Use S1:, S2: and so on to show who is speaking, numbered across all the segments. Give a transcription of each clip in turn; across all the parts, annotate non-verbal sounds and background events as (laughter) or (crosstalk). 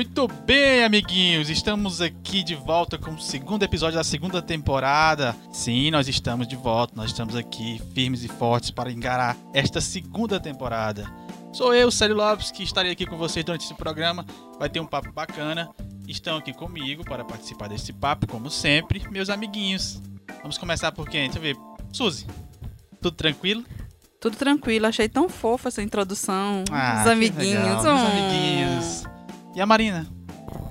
S1: Muito bem, amiguinhos, estamos aqui de volta com o segundo episódio da segunda temporada. Sim, nós estamos de volta, nós estamos aqui firmes e fortes para encarar esta segunda temporada. Sou eu, Célio Lopes, que estarei aqui com vocês durante esse programa. Vai ter um papo bacana. Estão aqui comigo para participar desse papo, como sempre, meus amiguinhos. Vamos começar por quem? Deixa eu ver. Suzy, tudo tranquilo?
S2: Tudo tranquilo, achei tão fofa essa introdução.
S1: Ah,
S2: Os amiguinhos.
S1: legal, Os
S2: hum.
S1: amiguinhos. E a Marina?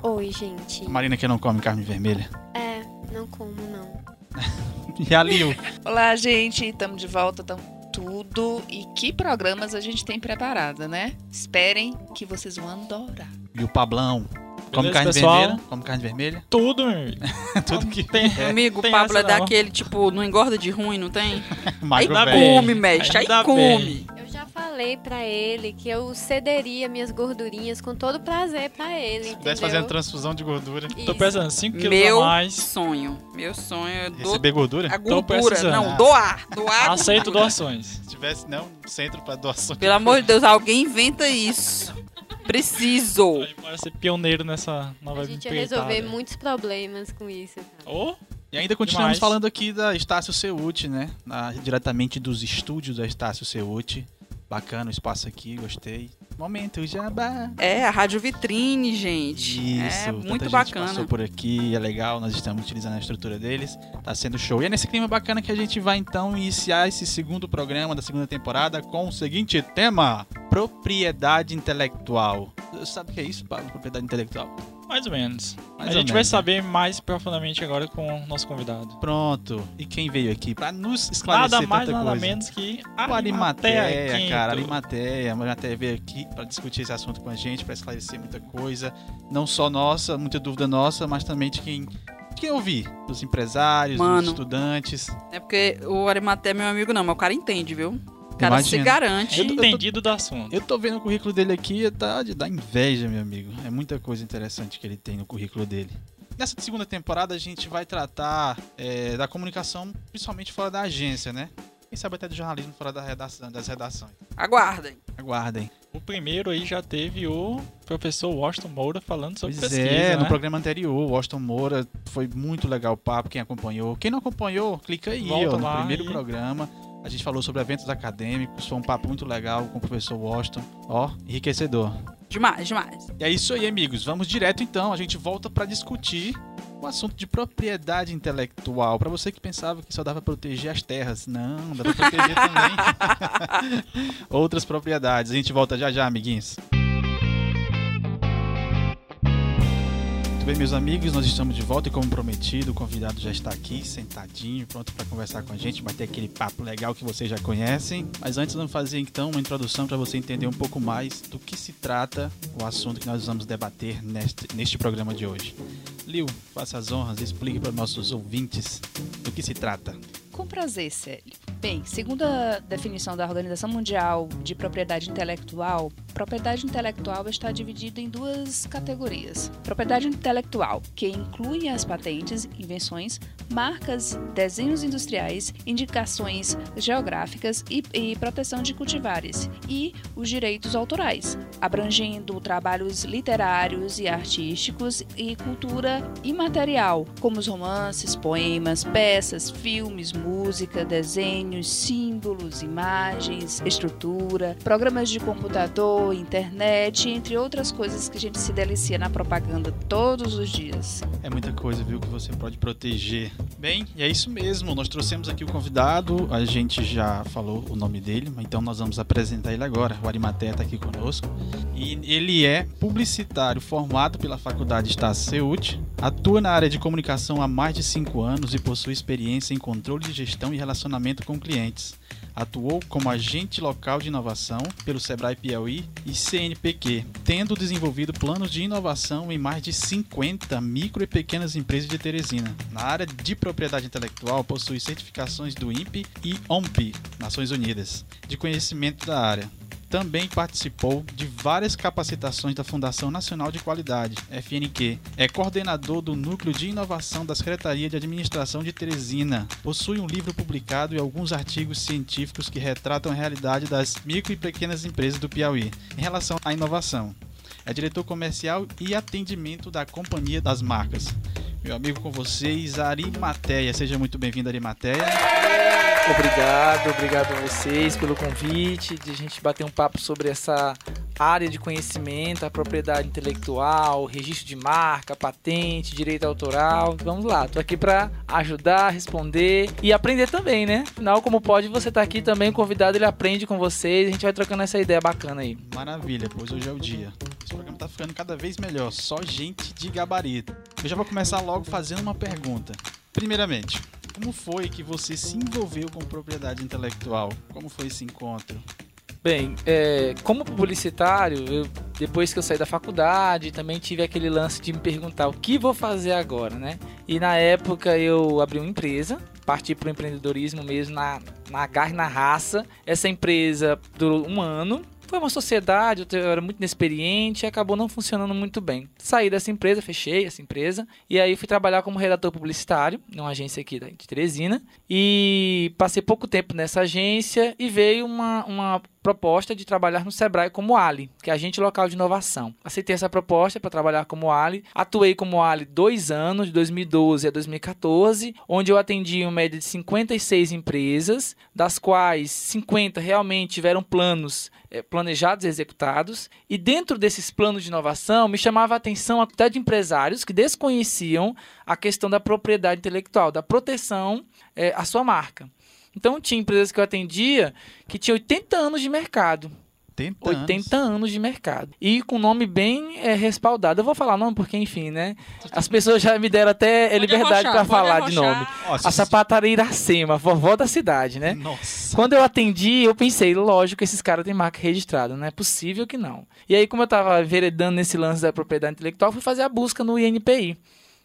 S3: Oi, gente.
S1: A Marina que não come carne vermelha.
S3: É, não como, não. (laughs)
S1: E a Lil?
S4: Olá, gente, estamos de volta, estamos tudo. E que programas a gente tem preparado, né? Esperem que vocês vão adorar.
S1: E o Pablão? Come
S5: Beleza,
S1: carne
S5: pessoal?
S1: vermelha? Come carne vermelha?
S5: Tudo. (laughs)
S1: Tudo que
S5: Tem,
S1: é
S2: Amigo, o Pablo é
S5: não.
S2: daquele, tipo, não engorda de ruim, não tem? (laughs)
S5: bem.
S2: Come, mestre, aí come.
S3: Eu já falei pra ele que eu cederia minhas gordurinhas com todo prazer pra ele,
S1: Se pudesse fazer uma transfusão de gordura.
S5: Tô
S3: Isso.
S5: pesando 5 quilos
S2: Meu
S5: a mais.
S2: sonho. Meu sonho é do...
S1: Receber gordura?
S2: a
S5: Tô
S2: gordura. Não, doar. Doar a
S5: Aceito
S2: gordura.
S5: doações.
S1: Se tivesse, não, centro pra doação.
S2: Pelo amor de Deus, alguém inventa isso. Preciso.
S5: Bora ser pioneiro nessa nova
S3: A gente ia resolver muitos problemas com isso. cara.
S5: Ô,
S1: E ainda continuamos
S5: Demais.
S1: falando aqui da Estácio Ceuti, né? Na- diretamente dos estúdios da Estácio Ceuti. Bacana o espaço aqui, gostei. Momento jabá.
S2: É, a rádio vitrine, gente.
S1: Isso,
S2: é muito bacana.
S1: passou por aqui, é legal, nós estamos utilizando a estrutura deles, tá sendo show. E é nesse clima bacana que a gente vai então iniciar esse segundo programa da segunda temporada com o seguinte tema: propriedade intelectual. Sabe o que é isso, Pablo? Propriedade intelectual?
S5: Mais ou menos.
S1: Mais
S5: a
S1: ou
S5: gente vai
S1: menos.
S5: saber mais profundamente agora com o nosso convidado.
S1: Pronto. E quem veio aqui pra nos esclarecer
S5: Nada mais,
S1: tanta
S5: nada
S1: coisa?
S5: menos que
S1: O Arimateia,
S5: Quinto.
S1: cara, Arimateia. A Arimateia veio aqui pra discutir esse assunto com a gente, pra esclarecer muita coisa. Não só nossa, muita dúvida nossa, mas também de quem, de quem ouvir. Dos empresários,
S2: Mano.
S1: dos estudantes.
S2: É porque o Arimaté é meu amigo, não, mas o cara entende, viu? O cara se
S1: Imagina.
S2: garante.
S5: Eu tô entendido do assunto.
S1: Eu tô vendo o currículo dele aqui, tá de dar inveja, meu amigo. É muita coisa interessante que ele tem no currículo dele. Nessa segunda temporada a gente vai tratar é, da comunicação, principalmente fora da agência, né? Quem sabe até do jornalismo fora da redação, das redações.
S2: Aguardem.
S1: Aguardem.
S5: O primeiro aí já teve o professor Washington Moura falando sobre
S1: Pois
S5: pesquisa,
S1: é, no
S5: né?
S1: programa anterior, o Washington Moura, foi muito legal o papo, quem acompanhou. Quem não acompanhou, clica aí,
S5: Volta
S1: ó, no
S5: lá
S1: primeiro
S5: e-
S1: programa. A gente falou sobre eventos acadêmicos, foi um papo muito legal com o professor Washington. Ó, enriquecedor.
S2: Demais, demais.
S1: E é isso aí, amigos. Vamos direto então. A gente volta para discutir o assunto de propriedade intelectual. Para você que pensava que só dava pra proteger as terras, não, dá pra proteger também (laughs) (laughs) outras propriedades. A gente volta já já, amiguinhos. Bem, meus amigos, nós estamos de volta e como prometido, o convidado já está aqui, sentadinho, pronto para conversar com a gente, bater aquele papo legal que vocês já conhecem. Mas antes vamos fazer então uma introdução para você entender um pouco mais do que se trata o assunto que nós vamos debater neste, neste programa de hoje. Liu, faça as honras, explique para nossos ouvintes do que se trata.
S4: Com prazer, Célio. Bem, segundo a definição da Organização Mundial de Propriedade Intelectual, propriedade intelectual está dividida em duas categorias. Propriedade intelectual, que inclui as patentes, invenções, marcas, desenhos industriais, indicações geográficas e, e proteção de cultivares, e os direitos autorais, abrangendo trabalhos literários e artísticos e cultura imaterial, como os romances, poemas, peças, filmes, música, desenhos, símbolos, imagens, estrutura, programas de computador, internet, entre outras coisas que a gente se delicia na propaganda todos os dias.
S1: É muita coisa, viu, que você pode proteger. Bem, e é isso mesmo. Nós trouxemos aqui o convidado, a gente já falou o nome dele, então nós vamos apresentar ele agora. O Arimatea está aqui conosco. E ele é publicitário formado pela Faculdade Estácio Ceut, atua na área de comunicação há mais de 5 anos e possui experiência em controle de gestão e relacionamento com clientes. Atuou como agente local de inovação pelo Sebrae Piauí e CNPq, tendo desenvolvido planos de inovação em mais de 50 micro e pequenas empresas de Teresina. Na área de propriedade intelectual, possui certificações do INPE e OMP, Nações Unidas, de conhecimento da área. Também participou de várias capacitações da Fundação Nacional de Qualidade, FNQ. É coordenador do Núcleo de Inovação da Secretaria de Administração de Teresina. Possui um livro publicado e alguns artigos científicos que retratam a realidade das micro e pequenas empresas do Piauí em relação à inovação. é diretor comercial e atendimento da Companhia das Marcas. Meu amigo com vocês, Ari Mateia. Seja muito bem-vindo, Ari Mateia.
S6: Obrigado, obrigado a vocês pelo convite, de a gente bater um papo sobre essa área de conhecimento, a propriedade intelectual, registro de marca, patente, direito autoral. Vamos lá, tô aqui para ajudar, responder e aprender também, né? Afinal, como pode, você tá aqui também, o convidado ele aprende com vocês, a gente vai trocando essa ideia bacana aí.
S1: Maravilha, pois hoje é o dia. Esse programa tá ficando cada vez melhor, só gente de gabarito. Eu já vou começar logo fazendo uma pergunta. Primeiramente, como foi que você se envolveu com propriedade intelectual? Como foi esse encontro?
S6: Bem, é, como publicitário, eu, depois que eu saí da faculdade, também tive aquele lance de me perguntar o que vou fazer agora, né? E na época eu abri uma empresa, parti para o empreendedorismo mesmo na, na garra e na raça. Essa empresa durou um ano, foi uma sociedade, eu era muito inexperiente e acabou não funcionando muito bem. Saí dessa empresa, fechei essa empresa, e aí fui trabalhar como redator publicitário, numa agência aqui de Teresina, e passei pouco tempo nessa agência e veio uma, uma proposta de trabalhar no Sebrae como Ali, que é agente local de inovação. Aceitei essa proposta para trabalhar como Ali. Atuei como Ali dois anos, de 2012 a 2014, onde eu atendi uma média de 56 empresas, das quais 50 realmente tiveram planos é, planejados e executados. E dentro desses planos de inovação, me chamava a atenção até de empresários que desconheciam a questão da propriedade intelectual, da proteção é, à sua marca. Então tinha empresas que eu atendia que tinha 80 anos de mercado.
S1: 80,
S6: 80 anos. anos de mercado. E com nome bem é, respaldado. Eu vou falar nome porque, enfim, né? As pessoas já me deram até liberdade para falar de nome.
S1: Nossa,
S6: A sapataria Iracema, vovó da cidade, né?
S1: Nossa.
S6: Quando eu atendi, eu pensei, lógico, esses caras têm marca registrada, não é possível que não. E aí, como eu tava veredando nesse lance da propriedade intelectual, fui fazer a busca no INPI.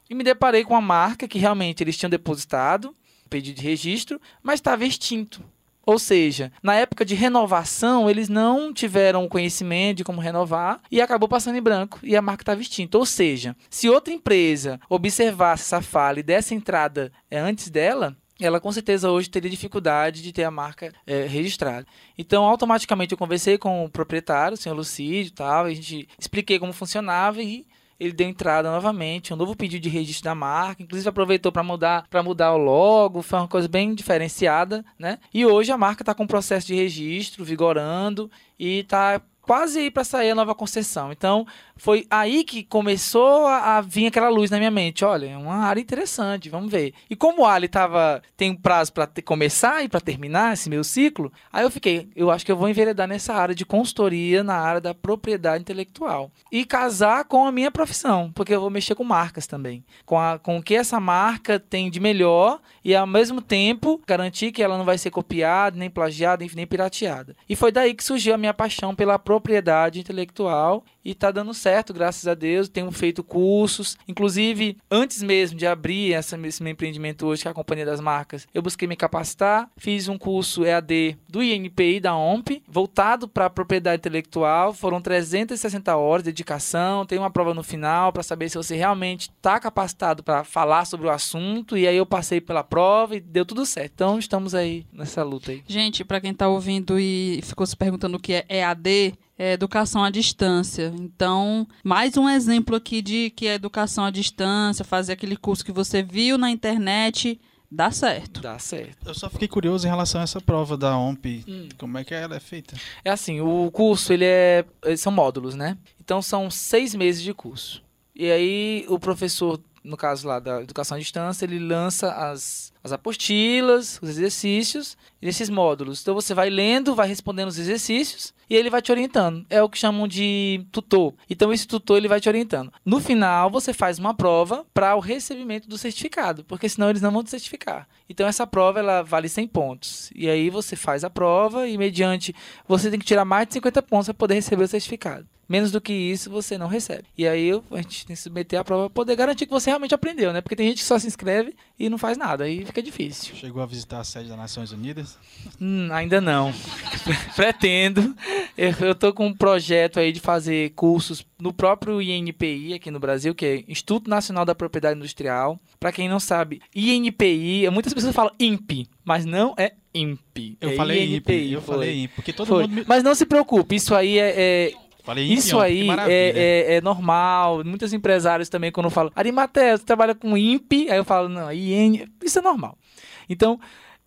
S6: E me deparei com uma marca que realmente eles tinham depositado, pedido de registro, mas estava extinto. Ou seja, na época de renovação, eles não tiveram conhecimento de como renovar e acabou passando em branco e a marca estava extinta. Ou seja, se outra empresa observasse essa falha e desse entrada é, antes dela, ela com certeza hoje teria dificuldade de ter a marca é, registrada. Então, automaticamente eu conversei com o proprietário, o senhor Lucídio e tal, e a gente expliquei como funcionava e ele deu entrada novamente, um novo pedido de registro da marca, inclusive aproveitou para mudar para mudar o logo, foi uma coisa bem diferenciada, né? E hoje a marca está com um processo de registro vigorando e está quase aí para sair a nova concessão. Então, foi aí que começou a, a, vir aquela luz na minha mente. Olha, é uma área interessante, vamos ver. E como o Ali tava, tem um prazo para começar e para terminar esse meu ciclo, aí eu fiquei, eu acho que eu vou enveredar nessa área de consultoria, na área da propriedade intelectual. E casar com a minha profissão, porque eu vou mexer com marcas também. Com, a, com o que essa marca tem de melhor e, ao mesmo tempo, garantir que ela não vai ser copiada, nem plagiada, nem pirateada. E foi daí que surgiu a minha paixão pela propriedade intelectual e tá dando certo, graças a Deus. Tenho feito cursos, inclusive antes mesmo de abrir essa, esse meu empreendimento hoje, que é a Companhia das Marcas, eu busquei me capacitar, fiz um curso EAD do INPI da OMP, voltado para propriedade intelectual. Foram 360 horas de dedicação, tem uma prova no final para saber se você realmente está capacitado para falar sobre o assunto. E aí eu passei pela prova e deu tudo certo. Então estamos aí nessa luta aí.
S2: Gente, para quem tá ouvindo e ficou se perguntando o que é EAD, é educação à distância. Então, mais um exemplo aqui de que é educação à distância, fazer aquele curso que você viu na internet, dá certo.
S6: Dá certo.
S1: Eu só fiquei curioso em relação a essa prova da OMP. Como é que ela é feita?
S6: É assim, o curso, ele é. São módulos, né? Então são seis meses de curso. E aí o professor, no caso lá da educação à distância, ele lança as, as apostilas, os exercícios desses módulos. Então você vai lendo, vai respondendo os exercícios e ele vai te orientando. É o que chamam de tutor. Então esse tutor ele vai te orientando. No final você faz uma prova para o recebimento do certificado, porque senão eles não vão te certificar. Então essa prova ela vale 100 pontos. E aí você faz a prova e mediante você tem que tirar mais de 50 pontos para poder receber o certificado. Menos do que isso você não recebe. E aí a gente tem que submeter a prova para poder garantir que você realmente aprendeu, né? Porque tem gente que só se inscreve e não faz nada. Aí fica difícil.
S1: Chegou a visitar a sede das Nações Unidas?
S6: Hum, ainda não. (laughs) Pretendo. Eu, tô com um projeto aí de fazer cursos no próprio INPI aqui no Brasil, que é Instituto Nacional da Propriedade Industrial. Para quem não sabe, INPI, muitas pessoas falam INPI, mas não é INPI.
S1: Eu
S6: é
S1: falei
S6: INPI,
S1: INPI, eu
S6: foi.
S1: falei INPI, porque todo
S6: Foi.
S1: mundo me...
S6: Mas não se preocupe, isso aí é, é
S1: Falei
S6: Isso
S1: ontem,
S6: aí é, é, é normal. Muitos empresários também, quando falam, Arimatea, você trabalha com INPE? Aí eu falo, não, IN, isso é normal. Então,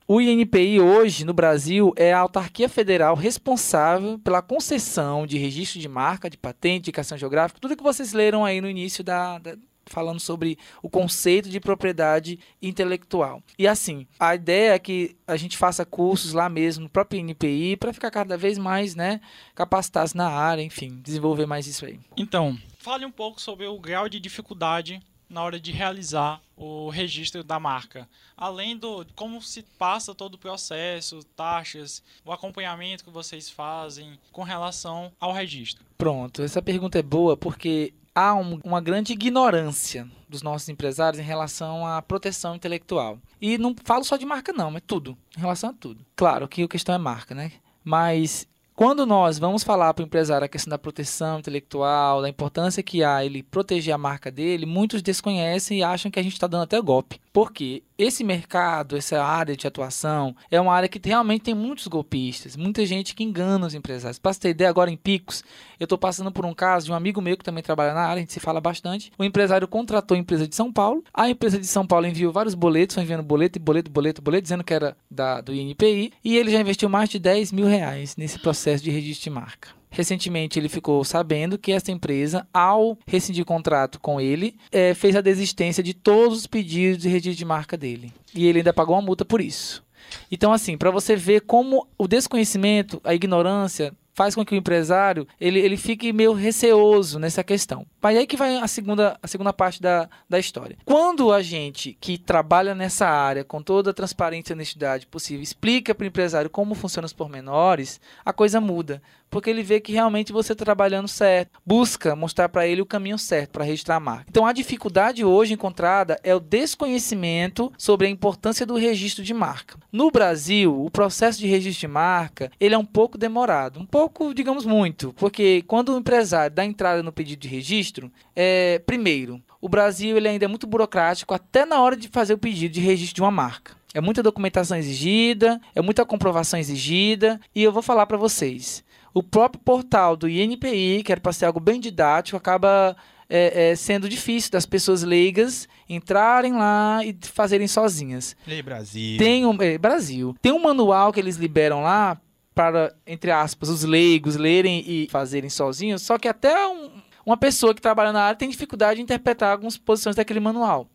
S6: o INPI hoje, no Brasil, é a autarquia federal responsável pela concessão de registro de marca, de patente, de indicação geográfica, tudo que vocês leram aí no início da, da- falando sobre o conceito de propriedade intelectual. E assim, a ideia é que a gente faça cursos lá mesmo, no próprio INPI, para ficar cada vez mais, né, capacitados na área, enfim, desenvolver mais isso aí.
S5: Então, fale um pouco sobre o grau de dificuldade na hora de realizar o registro da marca. Além do como se passa todo o processo, taxas, o acompanhamento que vocês fazem com relação ao registro.
S6: Pronto, essa pergunta é boa porque há um- uma grande ignorância dos nossos empresários em relação à proteção intelectual. E não falo só de marca não, mas tudo, em relação a tudo. Claro que a questão é marca, né? Mas quando nós vamos falar para o empresário a questão da proteção intelectual, da importância que há ele proteger a marca dele, muitos desconhecem e acham que a gente está dando até golpe. Porque esse mercado, essa área de atuação, é uma área que realmente tem muitos golpistas, muita gente que engana os empresários. Para você ter ideia, agora em Picos, eu estou passando por um caso de um amigo meu que também trabalha na área, a gente se fala bastante. O empresário contratou a empresa de São Paulo, a empresa de São Paulo enviou vários boletos, foi enviando boleto, boleto, boleto, boleto, dizendo que era da, do INPI, e ele já investiu mais de 10 mil reais nesse processo de registro de marca. Recentemente ele ficou sabendo que essa empresa, ao rescindir contrato com ele, eh, fez a desistência de todos os pedidos de registro de marca dele. E ele ainda pagou uma multa por isso. Então, assim, para você ver como o desconhecimento, a ignorância faz com que o empresário ele, ele fique meio receoso nessa questão. Mas aí que vai a segunda, a segunda parte da, da história. Quando a gente que trabalha nessa área com toda a transparência e honestidade possível explica para o empresário como funcionam os pormenores, a coisa muda. Porque ele vê que realmente você está trabalhando certo. Busca mostrar para ele o caminho certo para registrar a marca. Então a dificuldade hoje encontrada é o desconhecimento sobre a importância do registro de marca. No Brasil, o processo de registro de marca ele é um pouco demorado. Um pouco, digamos muito. Porque quando o empresário dá entrada no pedido de registro, é, primeiro, o Brasil ele ainda é muito burocrático até na hora de fazer o pedido de registro de uma marca. É muita documentação exigida, é muita comprovação exigida, e eu vou falar para vocês. O próprio portal do INPI, que era para ser algo bem didático, acaba é, é, sendo difícil das pessoas leigas entrarem lá e fazerem sozinhas.
S1: Ei, Brasil.
S6: Tem um, é, Brasil. Tem um manual que eles liberam lá para, entre aspas, os leigos lerem e fazerem sozinhos, só que até um- uma pessoa que trabalha na área tem dificuldade de interpretar algumas posições daquele manual.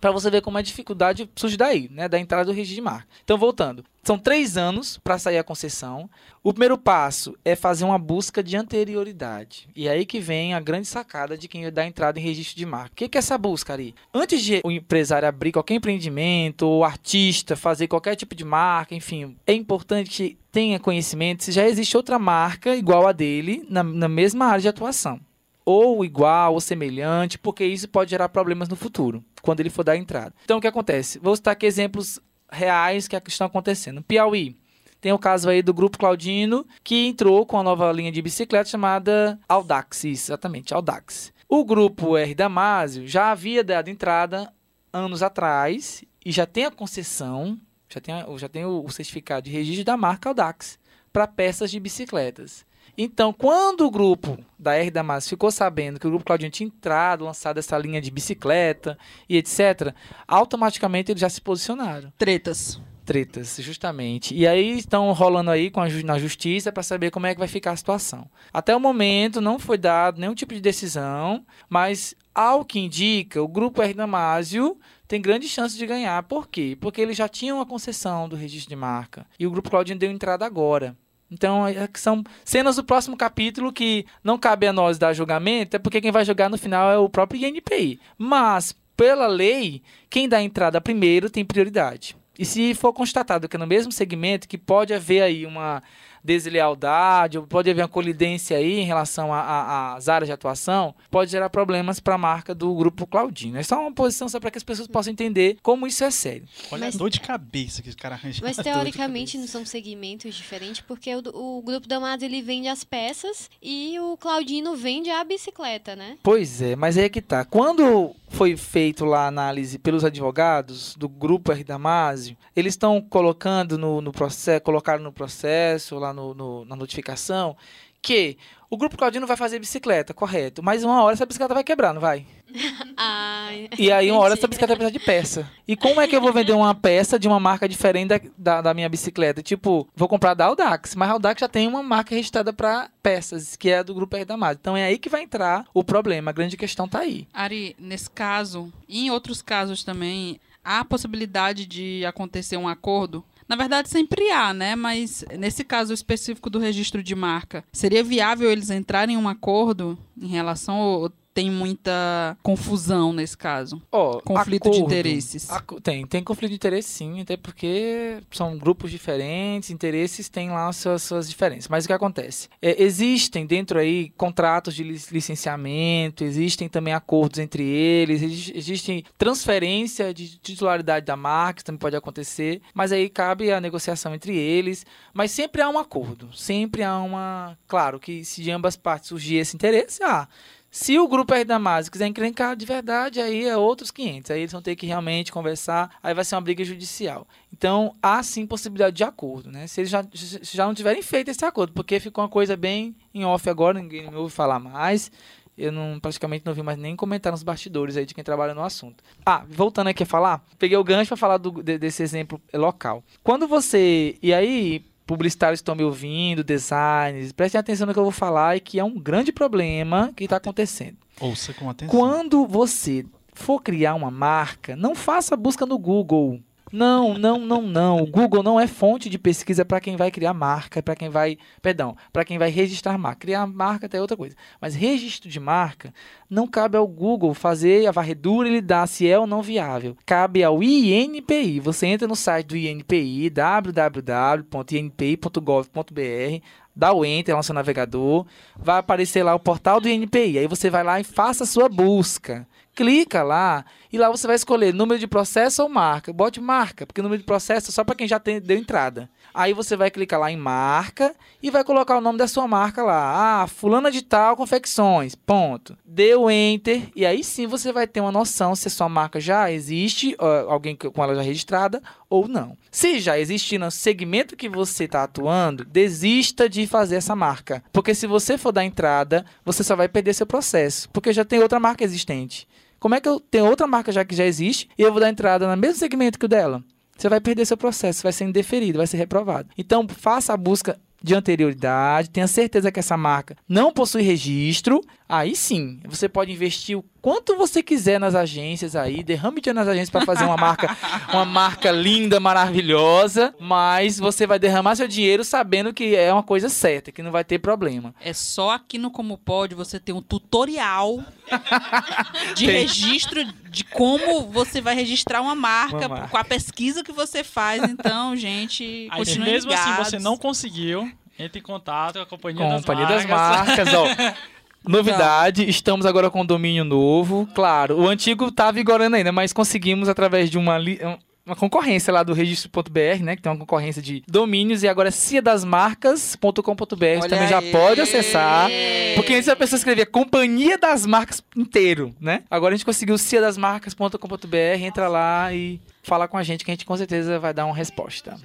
S6: Para você ver como a dificuldade surge daí, né, da entrada do registro de marca. Então, voltando. São três anos para sair a concessão. O primeiro passo é fazer uma busca de anterioridade. E aí que vem a grande sacada de quem dá entrada em registro de marca. O que é essa busca, Ari? Antes de o empresário abrir qualquer empreendimento, ou artista fazer qualquer tipo de marca, enfim, é importante que tenha conhecimento se já existe outra marca igual a dele na, na mesma área de atuação ou igual ou semelhante, porque isso pode gerar problemas no futuro, quando ele for dar entrada. Então, o que acontece? Vou citar aqui exemplos reais que estão acontecendo. Piauí. Tem o caso aí do Grupo Claudino, que entrou com a nova linha de bicicleta chamada Audax. Isso, exatamente, Audax. O Grupo R Damásio já havia dado entrada anos atrás e já tem a concessão, já tem, a- já tem o certificado de registro da marca Audax para peças de bicicletas. Então, quando o grupo da R Damasio ficou sabendo que o grupo Claudinho tinha entrado, lançado essa linha de bicicleta e etc., automaticamente eles já se posicionaram.
S2: Tretas.
S6: Tretas, justamente. E aí estão rolando aí com a na justiça para saber como é que vai ficar a situação. Até o momento não foi dado nenhum tipo de decisão, mas ao que indica, o grupo R Damasio tem grande chance de ganhar. Por quê? Porque eles já tinham a concessão do registro de marca e o grupo Claudinho deu entrada agora. Então, é que são cenas do próximo capítulo que não cabe a nós dar julgamento, é porque quem vai jogar no final é o próprio INPI. Mas, pela lei, quem dá entrada primeiro tem prioridade. E se for constatado que é no mesmo segmento, que pode haver aí uma deslealdade, pode haver uma colidência aí em relação às áreas de atuação, pode gerar problemas para a marca do grupo Claudinho. É só uma posição só para que as pessoas possam entender como isso é sério.
S1: Olha
S3: Mas-
S1: a dor de cabeça que os caras arranjam.
S3: Mas (laughs) teoricamente não são segmentos diferentes, porque o, o grupo Damados ele vende as peças e o Claudino vende a bicicleta, né?
S6: Pois é, mas aí é que tá. Quando foi feito lá a análise pelos advogados do grupo R Damásio, eles estão colocando no, no processo, colocaram no processo, lá no, no- na notificação, que o grupo Claudino vai fazer bicicleta, correto. Mas uma hora essa bicicleta vai quebrar, não vai? (laughs)
S3: Ah,
S6: E aí uma hora essa bicicleta vai precisar de peça. E como é que eu vou vender uma peça de uma marca diferente da, da, da minha bicicleta? Tipo, vou comprar da Audax, mas a Audax já tem uma marca registrada para peças, que é a do grupo R da Mad. Então é aí que vai entrar o problema. A grande questão tá aí.
S2: Ari, nesse caso, e em outros casos também, há a possibilidade de acontecer um acordo? Na verdade, sempre há, né? Mas nesse caso específico do registro de marca, seria viável eles entrarem em um acordo em relação ou tem muita confusão nesse caso?
S6: Ó,
S2: Conflito de
S6: acordo.
S2: interesses.
S6: Aco- Tem, tem conflito de interesse sim, até porque são grupos diferentes, interesses têm lá as suas, suas diferenças. Mas o que acontece? É, existem dentro aí contratos de lic- licenciamento, existem também acordos entre eles, exi- existem transferência de titularidade da marca, também pode acontecer, mas aí cabe a negociação entre eles, mas sempre há um acordo, sempre há uma... Claro que se de ambas partes surgir esse interesse, ah, se o grupo R da Mase quiser encrencar de verdade, aí é outros 500. Aí eles vão ter que realmente conversar, aí vai ser uma briga judicial. Então, há sim possibilidade de acordo, né? Se eles já, já não tiverem feito esse acordo, porque ficou uma coisa bem em off agora, ninguém me ouve falar mais. Eu não, praticamente não vi mais nem comentar nos bastidores aí de quem trabalha no assunto. Ah, voltando aqui a falar, peguei o gancho para falar do- de- desse exemplo local. Quando você. E aí, publicitários estão me ouvindo, designers, prestem atenção no que eu vou falar e que é um grande problema que está acontecendo.
S1: Ouça com atenção.
S6: Quando você for criar uma marca, não faça busca no Google. Não, não, não, não. O Google não é fonte de pesquisa para quem vai criar marca, para quem vai, perdão, para quem vai registrar marca. Criar marca até é outra coisa. Mas registro de marca não cabe ao Google fazer a varredura e lhe dar se é ou não viável. Cabe ao INPI. Você entra no site do INPI, www.inpi.gov.br, dá o enter lá no seu navegador, vai aparecer lá o portal do INPI. Aí você vai lá e faça a sua busca. Clica lá e lá você vai escolher número de processo ou marca. Bote marca, porque número de processo é só para quem já tem, deu entrada. Aí você vai clicar lá em marca e vai colocar o nome da sua marca lá. Ah, fulana de tal confecções. Ponto. Deu enter e aí sim você vai ter uma noção se a sua marca já existe, alguém com ela já registrada ou não. Se já existe no segmento que você está atuando, desista de fazer essa marca. Porque se você for dar entrada, você só vai perder seu processo. Porque já tem outra marca existente. Como é que eu tenho outra marca já que já existe e eu vou dar entrada no mesmo segmento que o dela? Você vai perder seu processo, vai ser indeferido, vai ser reprovado. Então, faça a busca de anterioridade, tenha certeza que essa marca não possui registro. Aí sim, você pode investir o quanto você quiser nas agências aí, derrame dinheiro nas agências para fazer uma marca, (laughs) uma marca linda, maravilhosa, mas você vai derramar seu dinheiro sabendo que é uma coisa certa, que não vai ter problema.
S2: É só aqui no Como Pode você ter um tutorial (laughs) de
S6: Tem.
S2: registro de como você vai registrar uma marca,
S6: Uma marca.
S2: com a pesquisa que você faz. Então, gente,
S5: Aí,
S2: continue
S5: mesmo
S2: ligados.
S5: assim você não conseguiu, entre em contato com a Companhia, das,
S6: Companhia
S5: marcas.
S6: das Marcas, ó. (laughs) Novidade, estamos agora com um domínio novo. Claro, o antigo tá vigorando ainda, mas conseguimos através de uma, li- uma concorrência lá do registro.br, né? Que tem uma concorrência de domínios, e agora é ciadasmarcas.com.br. Também já
S2: aí.
S6: pode acessar. Porque antes a pessoa escrevia Companhia das Marcas inteiro, né? Agora a gente conseguiu ciadasmarcas.com.br, entra lá e fala com a gente que a gente com certeza vai dar uma resposta.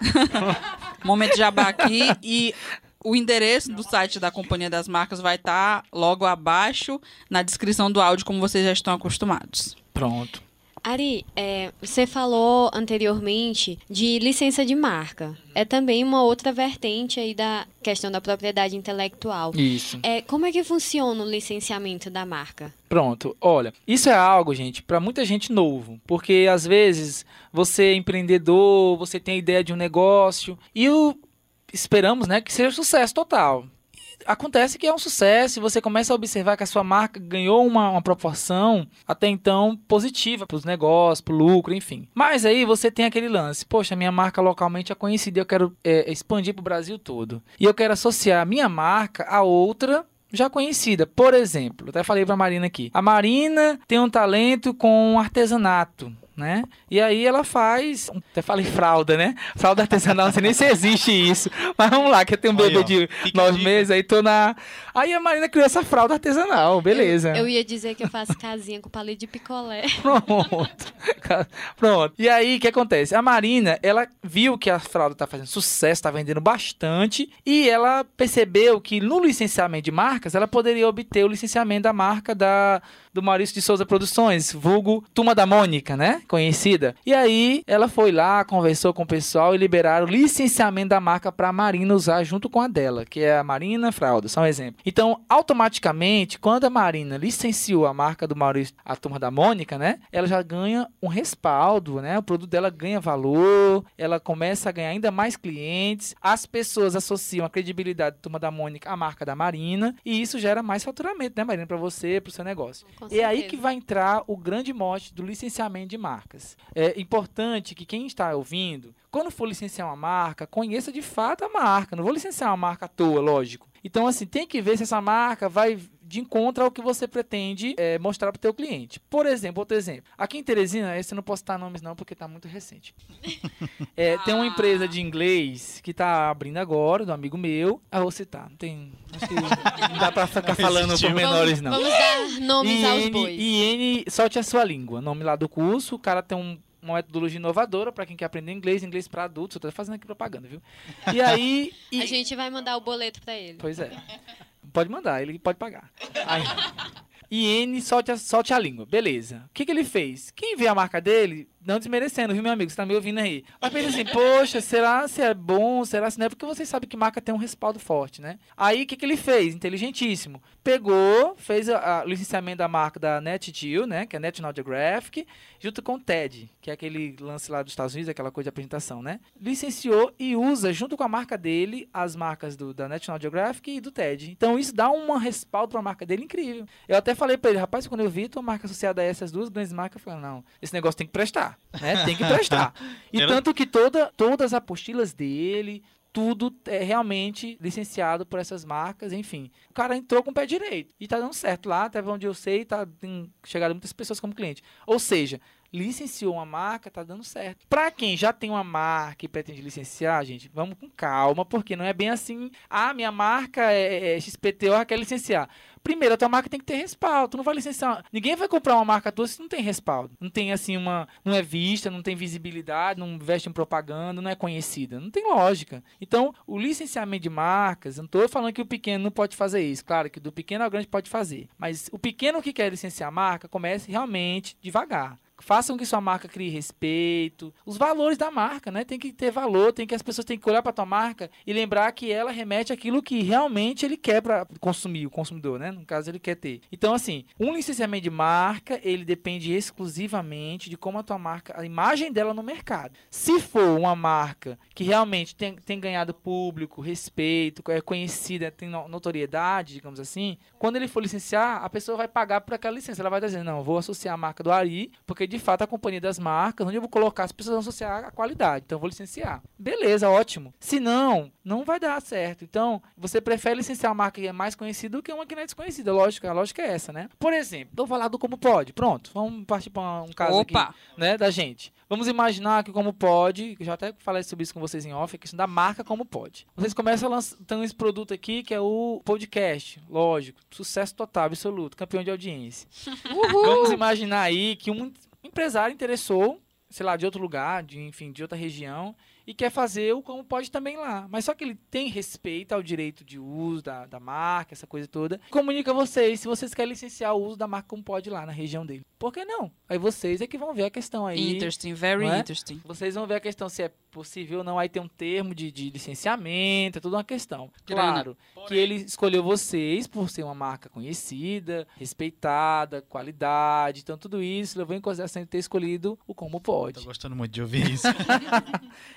S6: (laughs)
S2: Momento jabá aqui e o endereço do site da Companhia das Marcas vai estar logo abaixo na descrição do áudio, como vocês já estão acostumados.
S6: Pronto.
S3: Ari, é, você falou anteriormente de licença de marca. É também uma outra vertente aí da questão da propriedade intelectual.
S6: Isso.
S3: É, como é que funciona o licenciamento da marca?
S6: Pronto, olha, isso é algo, gente, para muita gente novo, porque às vezes você é empreendedor, você tem a ideia de um negócio e o esperamos, né, que seja sucesso total. Acontece que é um sucesso e você começa a observar que a sua marca ganhou uma, uma proporção até então positiva para os negócios, para o lucro, enfim. Mas aí você tem aquele lance: poxa, minha marca localmente é conhecida, eu quero é, expandir para o Brasil todo. E eu quero associar a minha marca a outra já conhecida. Por exemplo, até falei pra Marina aqui. A Marina tem um talento com artesanato. Né? E aí ela faz, até falei fralda, né? Fralda artesanal, não sei nem se existe isso. Mas vamos lá, que eu tenho um bebê de nove meses, aí tô na... Aí a Marina criou essa fralda artesanal, beleza.
S3: Eu, eu ia dizer que eu faço casinha com palito de picolé. (laughs)
S6: Pronto. Pronto. E aí, o que acontece? A Marina, ela viu que a fralda tá fazendo sucesso, tá vendendo bastante, e ela percebeu que no licenciamento de marcas, ela poderia obter o licenciamento da marca da, do Maurício de Souza Produções, vulgo Turma da Mônica, né? Conhecida. E aí, ela foi lá, conversou com o pessoal e liberaram o licenciamento da marca para a Marina usar junto com a dela, que é a Marina Fralda, só um exemplo. Então, automaticamente, quando a Marina licenciou a marca do Maurício, a Turma da Mônica, né? Ela já ganha um respaldo, né? O produto dela ganha valor, ela começa a ganhar ainda mais clientes, as pessoas associam a credibilidade da Turma da Mônica à marca da Marina, e isso gera mais faturamento, né, Marina, para você, para o seu negócio.
S3: Com
S6: É aí que vai entrar o grande mote do licenciamento de marcas. É importante que quem está ouvindo, quando for licenciar uma marca, conheça de fato a marca. Não vou licenciar uma marca à toa, lógico. Então, assim, tem que ver se essa marca vai de encontro ao que você pretende é, mostrar para o teu cliente. Por exemplo, outro exemplo. Aqui em Teresina, esse eu não posso citar nomes não, porque está muito recente. (laughs) É, Tem uma empresa de inglês que está abrindo agora, do amigo meu. Ah, vou citar. Não tem... Acho que não dá para ficar falando por menores, não.
S3: Vamos dar nomes aos
S6: IN,
S3: bois.
S6: IN, solte a sua língua. Nome lá do curso. O cara tem um- uma metodologia inovadora para quem quer aprender inglês, inglês para adultos. Eu tô fazendo aqui propaganda, viu? E aí. (laughs) e-
S3: A gente vai mandar o boleto pra ele.
S6: Pois é. Pode mandar, ele pode pagar. Aí. (laughs) IN, solte a, solte a língua. Beleza. O que, que ele fez? Quem vê a marca dele, não desmerecendo, viu, meu amigo? Você tá me ouvindo aí. Mas pensa assim, poxa, será se é bom? Será se não é? Porque vocês sabem que marca tem um respaldo forte, né? Aí o que, que ele fez? Inteligentíssimo. Pegou, fez o licenciamento da marca da NetGeo, né? Que é National Geographic, junto com o TED, que é aquele lance lá dos Estados Unidos, aquela coisa de apresentação, né? Licenciou e usa, junto com a marca dele, as marcas do, da National Geographic e do TED. Então isso dá um respaldo para a marca dele incrível. Eu até falei para ele, rapaz, quando eu vi tua marca associada a essas duas grandes marcas, eu falei, não, esse negócio tem que prestar, né? Tem que prestar. (laughs) E
S1: Era-
S6: tanto que toda, todas as apostilas dele, tudo é realmente licenciado por essas marcas, enfim. O cara entrou com o pé direito e tá dando certo lá, até onde eu sei, tá tem chegado muitas pessoas como cliente. Ou seja, licenciou uma marca, tá dando certo. Para quem já tem uma marca e pretende licenciar, gente, vamos com calma, porque não é bem assim, ah, minha marca é, é XPTO, ela quer licenciar. Primeiro, a tua marca tem que ter respaldo. Tu não vai licenciar. Ninguém vai comprar uma marca tua se não tem respaldo. Não tem assim uma. Não é vista, não tem visibilidade, não investe em propaganda, não é conhecida. Não tem lógica. Então, o licenciamento de marcas, não estou falando que o pequeno não pode fazer isso. Claro que do pequeno ao grande pode fazer. Mas o pequeno que quer licenciar a marca, comece realmente devagar. Façam que sua marca crie respeito. Os valores da marca, né? Tem que ter valor, tem que as pessoas têm que olhar para tua marca e lembrar que ela remete aquilo que realmente ele quer para consumir, o consumidor, né? No caso ele quer ter. Então assim, um licenciamento de marca, ele depende exclusivamente de como a tua marca, a imagem dela no mercado. Se for uma marca que realmente tem, tem ganhado público, respeito, é conhecida, tem no- notoriedade, digamos assim, quando ele for licenciar, a pessoa vai pagar por aquela licença. Ela vai dizer, não, vou associar a marca do Ari, porque de fato a companhia das marcas, onde eu vou colocar, as pessoas vão associar a qualidade. Então eu vou licenciar. Beleza, ótimo. Se não, não vai dar certo. Então, você prefere licenciar uma marca que é mais conhecida do que uma que não é desconhecida. Lógico, a lógica é essa, né? Por exemplo, vou falar do como pode. Pronto, vamos partir para um caso aqui
S2: Opa!
S6: né, da gente. Vamos imaginar que como pode, eu já até falei sobre isso com vocês em off, a questão da marca como pode. Vocês começam lançando esse produto aqui, que é o podcast, lógico, sucesso total, absoluto, campeão de audiência. (laughs) Vamos imaginar aí que um empresário interessou, sei lá, de outro lugar, de, enfim, de outra região, e quer fazer o como pode também lá. Mas só que ele tem respeito ao direito de uso da, da marca, essa coisa toda. Comunica a vocês se vocês querem licenciar o uso da marca como pode lá na região dele. Por que não? Aí vocês é que vão ver a questão aí.
S2: Interesting, very
S6: é?
S2: interesting.
S6: Vocês vão ver a questão se é possível ou não. Aí tem um termo de, de licenciamento, é tudo uma questão. Claro que ele escolheu vocês por ser uma marca conhecida, respeitada, qualidade. Então tudo isso levou em consideração de ter escolhido o como
S1: Tô
S6: pode.
S1: gostando muito de ouvir isso.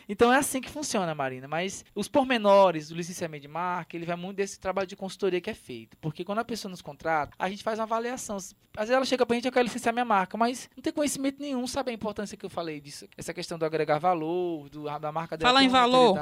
S6: Então (laughs) é assim que funciona, Marina. Mas os pormenores do licenciamento de marca, ele vai muito desse trabalho de consultoria que é feito. Porque quando a pessoa nos contrata, a gente faz uma avaliação. Às vezes ela chega pra gente, eu quero licenciar minha marca, mas não tem conhecimento nenhum, sabe a importância que eu falei disso. Essa questão do agregar valor, do, da marca dela.
S2: Fala
S6: ter
S2: em valor.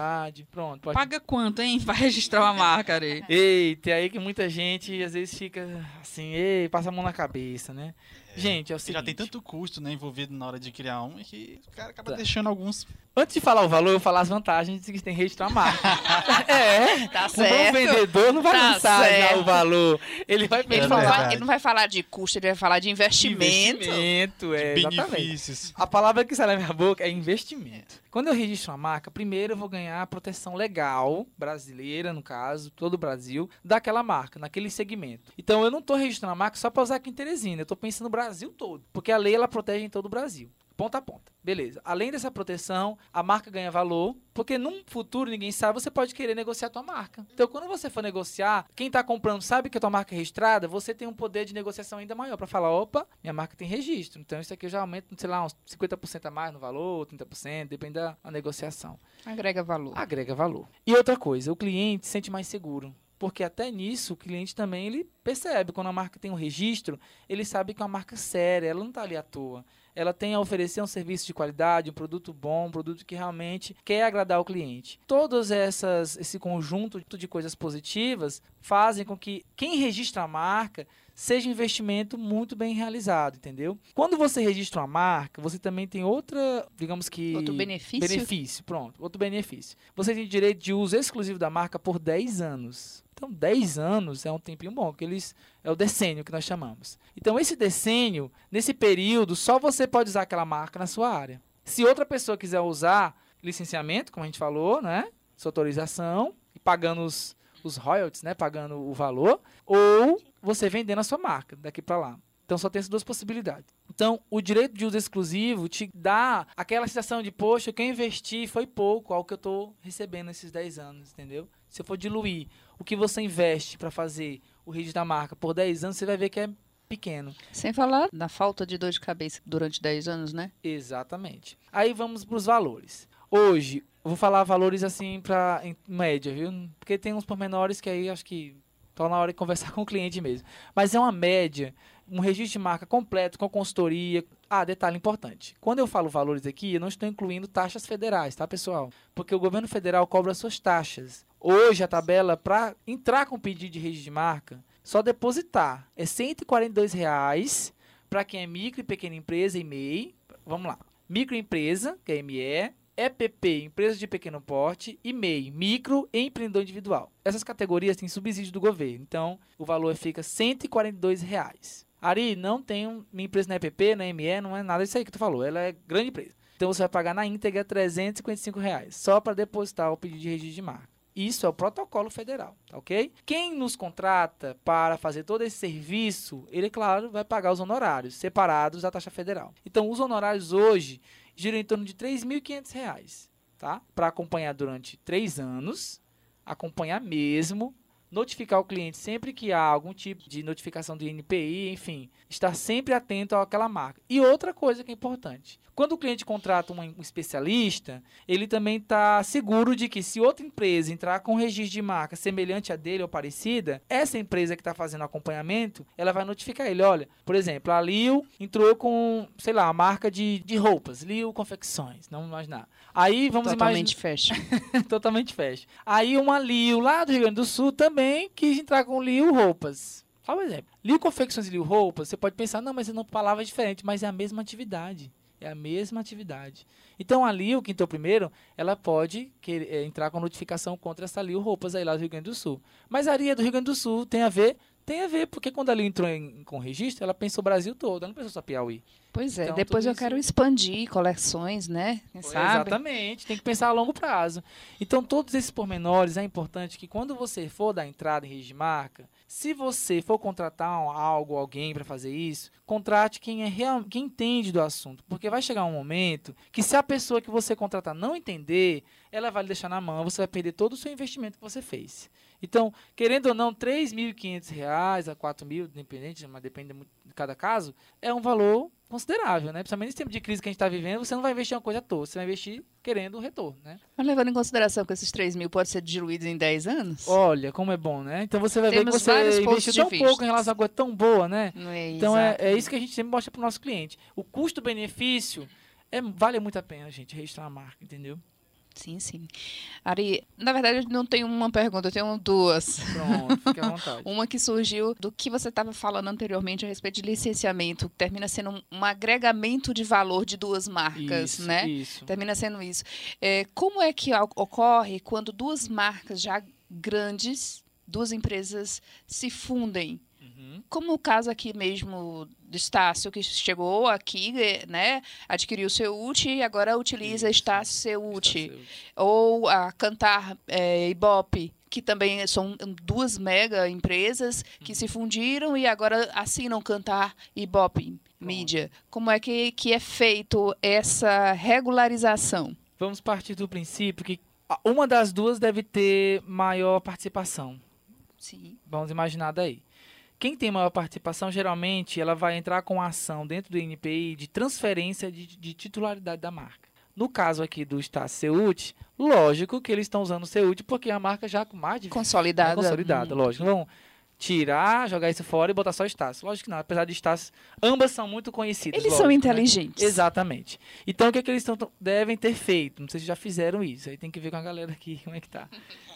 S6: Pronto, pode
S2: Paga quanto, hein? (laughs) Pra registrar uma marca, Ari.
S6: Eita, é aí que muita gente às vezes fica assim, ei, passa a mão na cabeça, né? Gente, é o
S1: Você já tem
S6: seguinte,
S1: tanto custo né, envolvido na hora de criar um que o cara acaba
S6: Tá.
S1: deixando alguns.
S6: Antes de falar o valor, eu vou falar as vantagens de que tem que registrar a marca. (laughs) é,
S4: Tá
S6: o bom
S4: certo.
S6: vendedor não vai
S4: Tá
S6: lançar já o valor. Ele vai
S4: Ele,
S1: É
S4: não vai, ele não vai falar de custo, ele vai falar de investimento.
S6: investimento é, exatamente.
S1: benefícios.
S6: A palavra que sai na minha boca é investimento. Quando eu registro uma marca, primeiro eu vou ganhar a proteção legal, brasileira no caso, todo o Brasil, daquela marca, naquele segmento. Então eu não estou registrando a marca só para usar aqui em Teresina, eu estou pensando no Brasil todo, porque a lei ela protege em todo o Brasil. Ponta a ponta. Beleza. Além dessa proteção, a marca ganha valor, porque num futuro, ninguém sabe, você pode querer negociar a tua marca. Então, quando você for negociar, quem está comprando sabe que a tua marca é registrada, você tem um poder de negociação ainda maior para falar, opa, minha marca tem registro. Então, isso aqui eu já aumento, sei lá, uns 50% a mais no valor, 30%, depende da da negociação.
S4: Agrega valor.
S6: Agrega valor. E outra coisa, o cliente se sente mais seguro. Porque até nisso, o cliente também ele percebe. Quando a marca tem um registro, ele sabe que é uma marca séria, ela não está ali à toa. Ela tem a oferecer um serviço de qualidade, um produto bom, um produto que realmente quer agradar o cliente. Todos essas, esse conjunto de coisas positivas fazem com que quem registra a marca seja um investimento muito bem realizado, entendeu? Quando você registra uma marca, você também tem outra, digamos que...
S4: Outro benefício.
S6: Benefício, pronto. Outro benefício. Você tem direito de uso exclusivo da marca por 10 anos. Então, 10 anos é um tempinho bom, que eles é o decênio que nós chamamos. Então, esse decênio, nesse período, só você pode usar aquela marca na sua área. Se outra pessoa quiser usar licenciamento, como a gente falou, né? Sua autorização, e pagando os, os royalties, né? Pagando o valor, ou você vendendo a sua marca daqui para lá. Então só tem essas duas possibilidades. Então, o direito de uso exclusivo te dá aquela sensação de, poxa, o que eu investi foi pouco ao que eu estou recebendo nesses 10 anos, entendeu? Se eu for diluir o que você investe para fazer o registro da marca por 10 anos, você vai ver que é pequeno.
S4: Sem falar na falta de dor de cabeça durante 10 anos, né?
S6: Exatamente. Aí vamos para os valores. Hoje, eu vou falar valores assim para em média, viu? Porque tem uns pormenores que aí acho que tá na hora de conversar (laughs) com o cliente mesmo. Mas é uma média, um registro de marca completo com consultoria. Ah, detalhe importante. Quando eu falo valores aqui, eu não estou incluindo taxas federais, tá, pessoal? Porque o governo federal cobra suas taxas. Hoje a tabela para entrar com pedido de registro de marca, só depositar é 142 reais para quem é micro e pequena empresa e MEI. Vamos lá. Microempresa, que é ME, EPP, empresa de pequeno porte, e MEI, micro e empreendedor individual. Essas categorias têm subsídio do governo, então o valor fica 142 reais. Ari, não tem um- minha empresa na EPP, na ME, não é nada disso aí que tu falou, ela é grande empresa. Então você vai pagar na íntegra 355 reais, só para depositar o pedido de registro de marca. Isso é o protocolo federal, ok? Quem nos contrata para fazer todo esse serviço, ele, claro, vai pagar os honorários separados da taxa federal. Então, os honorários hoje giram em torno de 3.500 reais, tá? Para acompanhar durante três anos, acompanhar mesmo, notificar o cliente sempre que há algum tipo de notificação do INPI, enfim, estar sempre atento àquela marca. E outra coisa que é importante, quando o cliente contrata um especialista, ele também está seguro de que se outra empresa entrar com um registro de marca semelhante a dele ou parecida, essa empresa que está fazendo acompanhamento, ela vai notificar ele, olha, por exemplo, a Lio entrou com, sei lá, a marca de, de roupas, Lio Confecções, não imaginar. Aí vamos
S4: Totalmente
S6: imaginar
S4: fecha. (laughs)
S6: totalmente fecha. Aí uma Lio lá do Rio Grande do Sul também quis entrar com Lio Roupas. Só um exemplo. Lio Confecções e Lio Roupas, você pode pensar, não, mas são palavras diferentes, mas é a mesma atividade. É a mesma atividade. Então a Lio, que entrou primeiro, ela pode querer, eh, entrar com notificação contra essa Lio Roupas aí lá do Rio Grande do Sul. Mas a Aria do Rio Grande do Sul tem a ver? Tem a ver, porque quando a Lio entrou em, com registro, ela pensou o Brasil todo, ela não pensou só Piauí.
S4: Pois é,
S6: Então,
S4: depois eu
S6: isso-
S4: quero expandir coleções, né? Quem sabe?
S6: Exatamente, tem que pensar a longo prazo. Então, todos esses pormenores é importante que quando você for dar entrada em registro de marca, se você for contratar algo, alguém para fazer isso, contrate quem é real, quem entende do assunto, porque vai chegar um momento que se a pessoa que você contratar não entender, ela vai lhe deixar na mão, você vai perder todo o seu investimento que você fez. Então, querendo ou não, R$ 3.500 a R$ 4.000, dependente, mas depende muito de cada caso, é um valor considerável, né? Principalmente nesse tempo de crise que a gente está vivendo, você não vai investir uma coisa à toa, você vai investir querendo um retorno, né?
S4: Mas levando em consideração que esses 3 mil podem ser diluídos em 10 anos?
S6: Olha, como é bom, né? Então você vai
S4: Temos
S6: ver que você investiu tão pouco em relação a coisa tão boa, né?
S4: É
S6: Então é, é isso que a gente sempre mostra para o nosso cliente. O custo-benefício é, vale muito a pena, gente, registrar a marca, entendeu?
S4: Sim, sim. Ari, na verdade, eu não tenho uma pergunta, eu tenho duas.
S6: Pronto, fique à (laughs) vontade.
S4: Uma que surgiu do que você estava falando anteriormente a respeito de licenciamento, que termina sendo um, um agregamento de valor de duas marcas,
S6: isso,
S4: né?
S6: Isso.
S4: Termina sendo isso. É, como é que ocorre quando duas marcas já grandes, duas empresas se fundem?
S6: Uhum.
S4: Como o caso aqui mesmo do Estácio, que chegou aqui, eh, né, adquiriu o Seult e agora utiliza
S6: Isso.
S4: Estácio
S6: seu-
S4: Ou a Cantar é, Ibope, que também são duas mega empresas que se fundiram e agora assinam Cantar Ibope Mídia. Como é que, que é feito essa regularização?
S6: Vamos partir do princípio que uma das duas deve ter maior participação.
S4: Sim.
S6: Vamos imaginar daí. Quem tem maior participação, geralmente, ela vai entrar com a ação dentro do NPI de transferência de, de titularidade da marca. No caso aqui do Estácio Seult, lógico que eles estão usando o Seult porque a marca já com mais de
S4: Consolidada.
S6: É consolidada,
S4: Hum.
S6: lógico. Vão tirar, jogar isso fora e botar só Estácio. Lógico que não, apesar de Estácio, ambas são muito conhecidas.
S4: Eles são
S6: lógico, né?
S4: inteligentes.
S6: Exatamente. Então, o que, é que eles tão, devem ter feito? Não sei se já fizeram isso. Aí tem que ver com a galera aqui (laughs) como é que tá.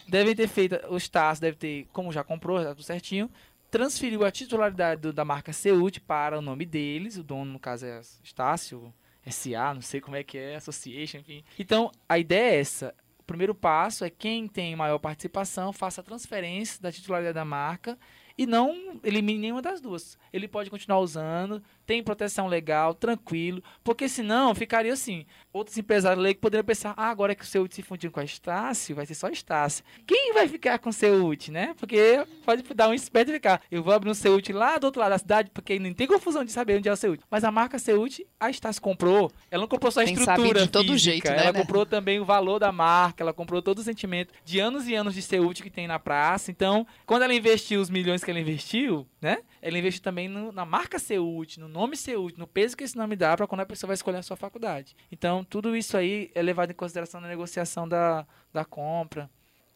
S6: devem ter feito. O Estácio deve ter, como já comprou, já tá tudo certinho, transferiu a titularidade do- da marca Seult para o nome deles. O dono, no caso, é Estácio, SA, não sei como é que é, Association, enfim. Então, a ideia é essa. O primeiro passo é quem tem maior participação faça a transferência da titularidade da marca e não elimine nenhuma das duas. Ele pode continuar usando, tem proteção legal, tranquilo, porque senão ficaria assim. Outros empresários leigos poderiam pensar, ah, agora que o seu se fundiu com a Estácio, vai ser só Estácio. Quem vai ficar com o Seult, né? Porque pode dar um esperto e ficar, eu vou abrir um Seult lá do outro lado da cidade, porque não tem confusão de saber onde é o Seult. Mas a marca Seult, a Estácio comprou, ela não comprou só a
S4: Tem que saber
S6: estrutura
S4: de todo
S6: física,
S4: jeito, né,
S6: ela
S4: né?
S6: comprou também o valor da marca, ela comprou todo o sentimento de anos e anos de Seult que tem na praça. Então, quando ela investiu os milhões que ela investiu, né? Ela investiu também no- na marca Seult, no nome Seult, no peso que esse nome dá para quando a pessoa vai escolher a sua faculdade. Então, tudo isso aí é levado em consideração na negociação da, da compra.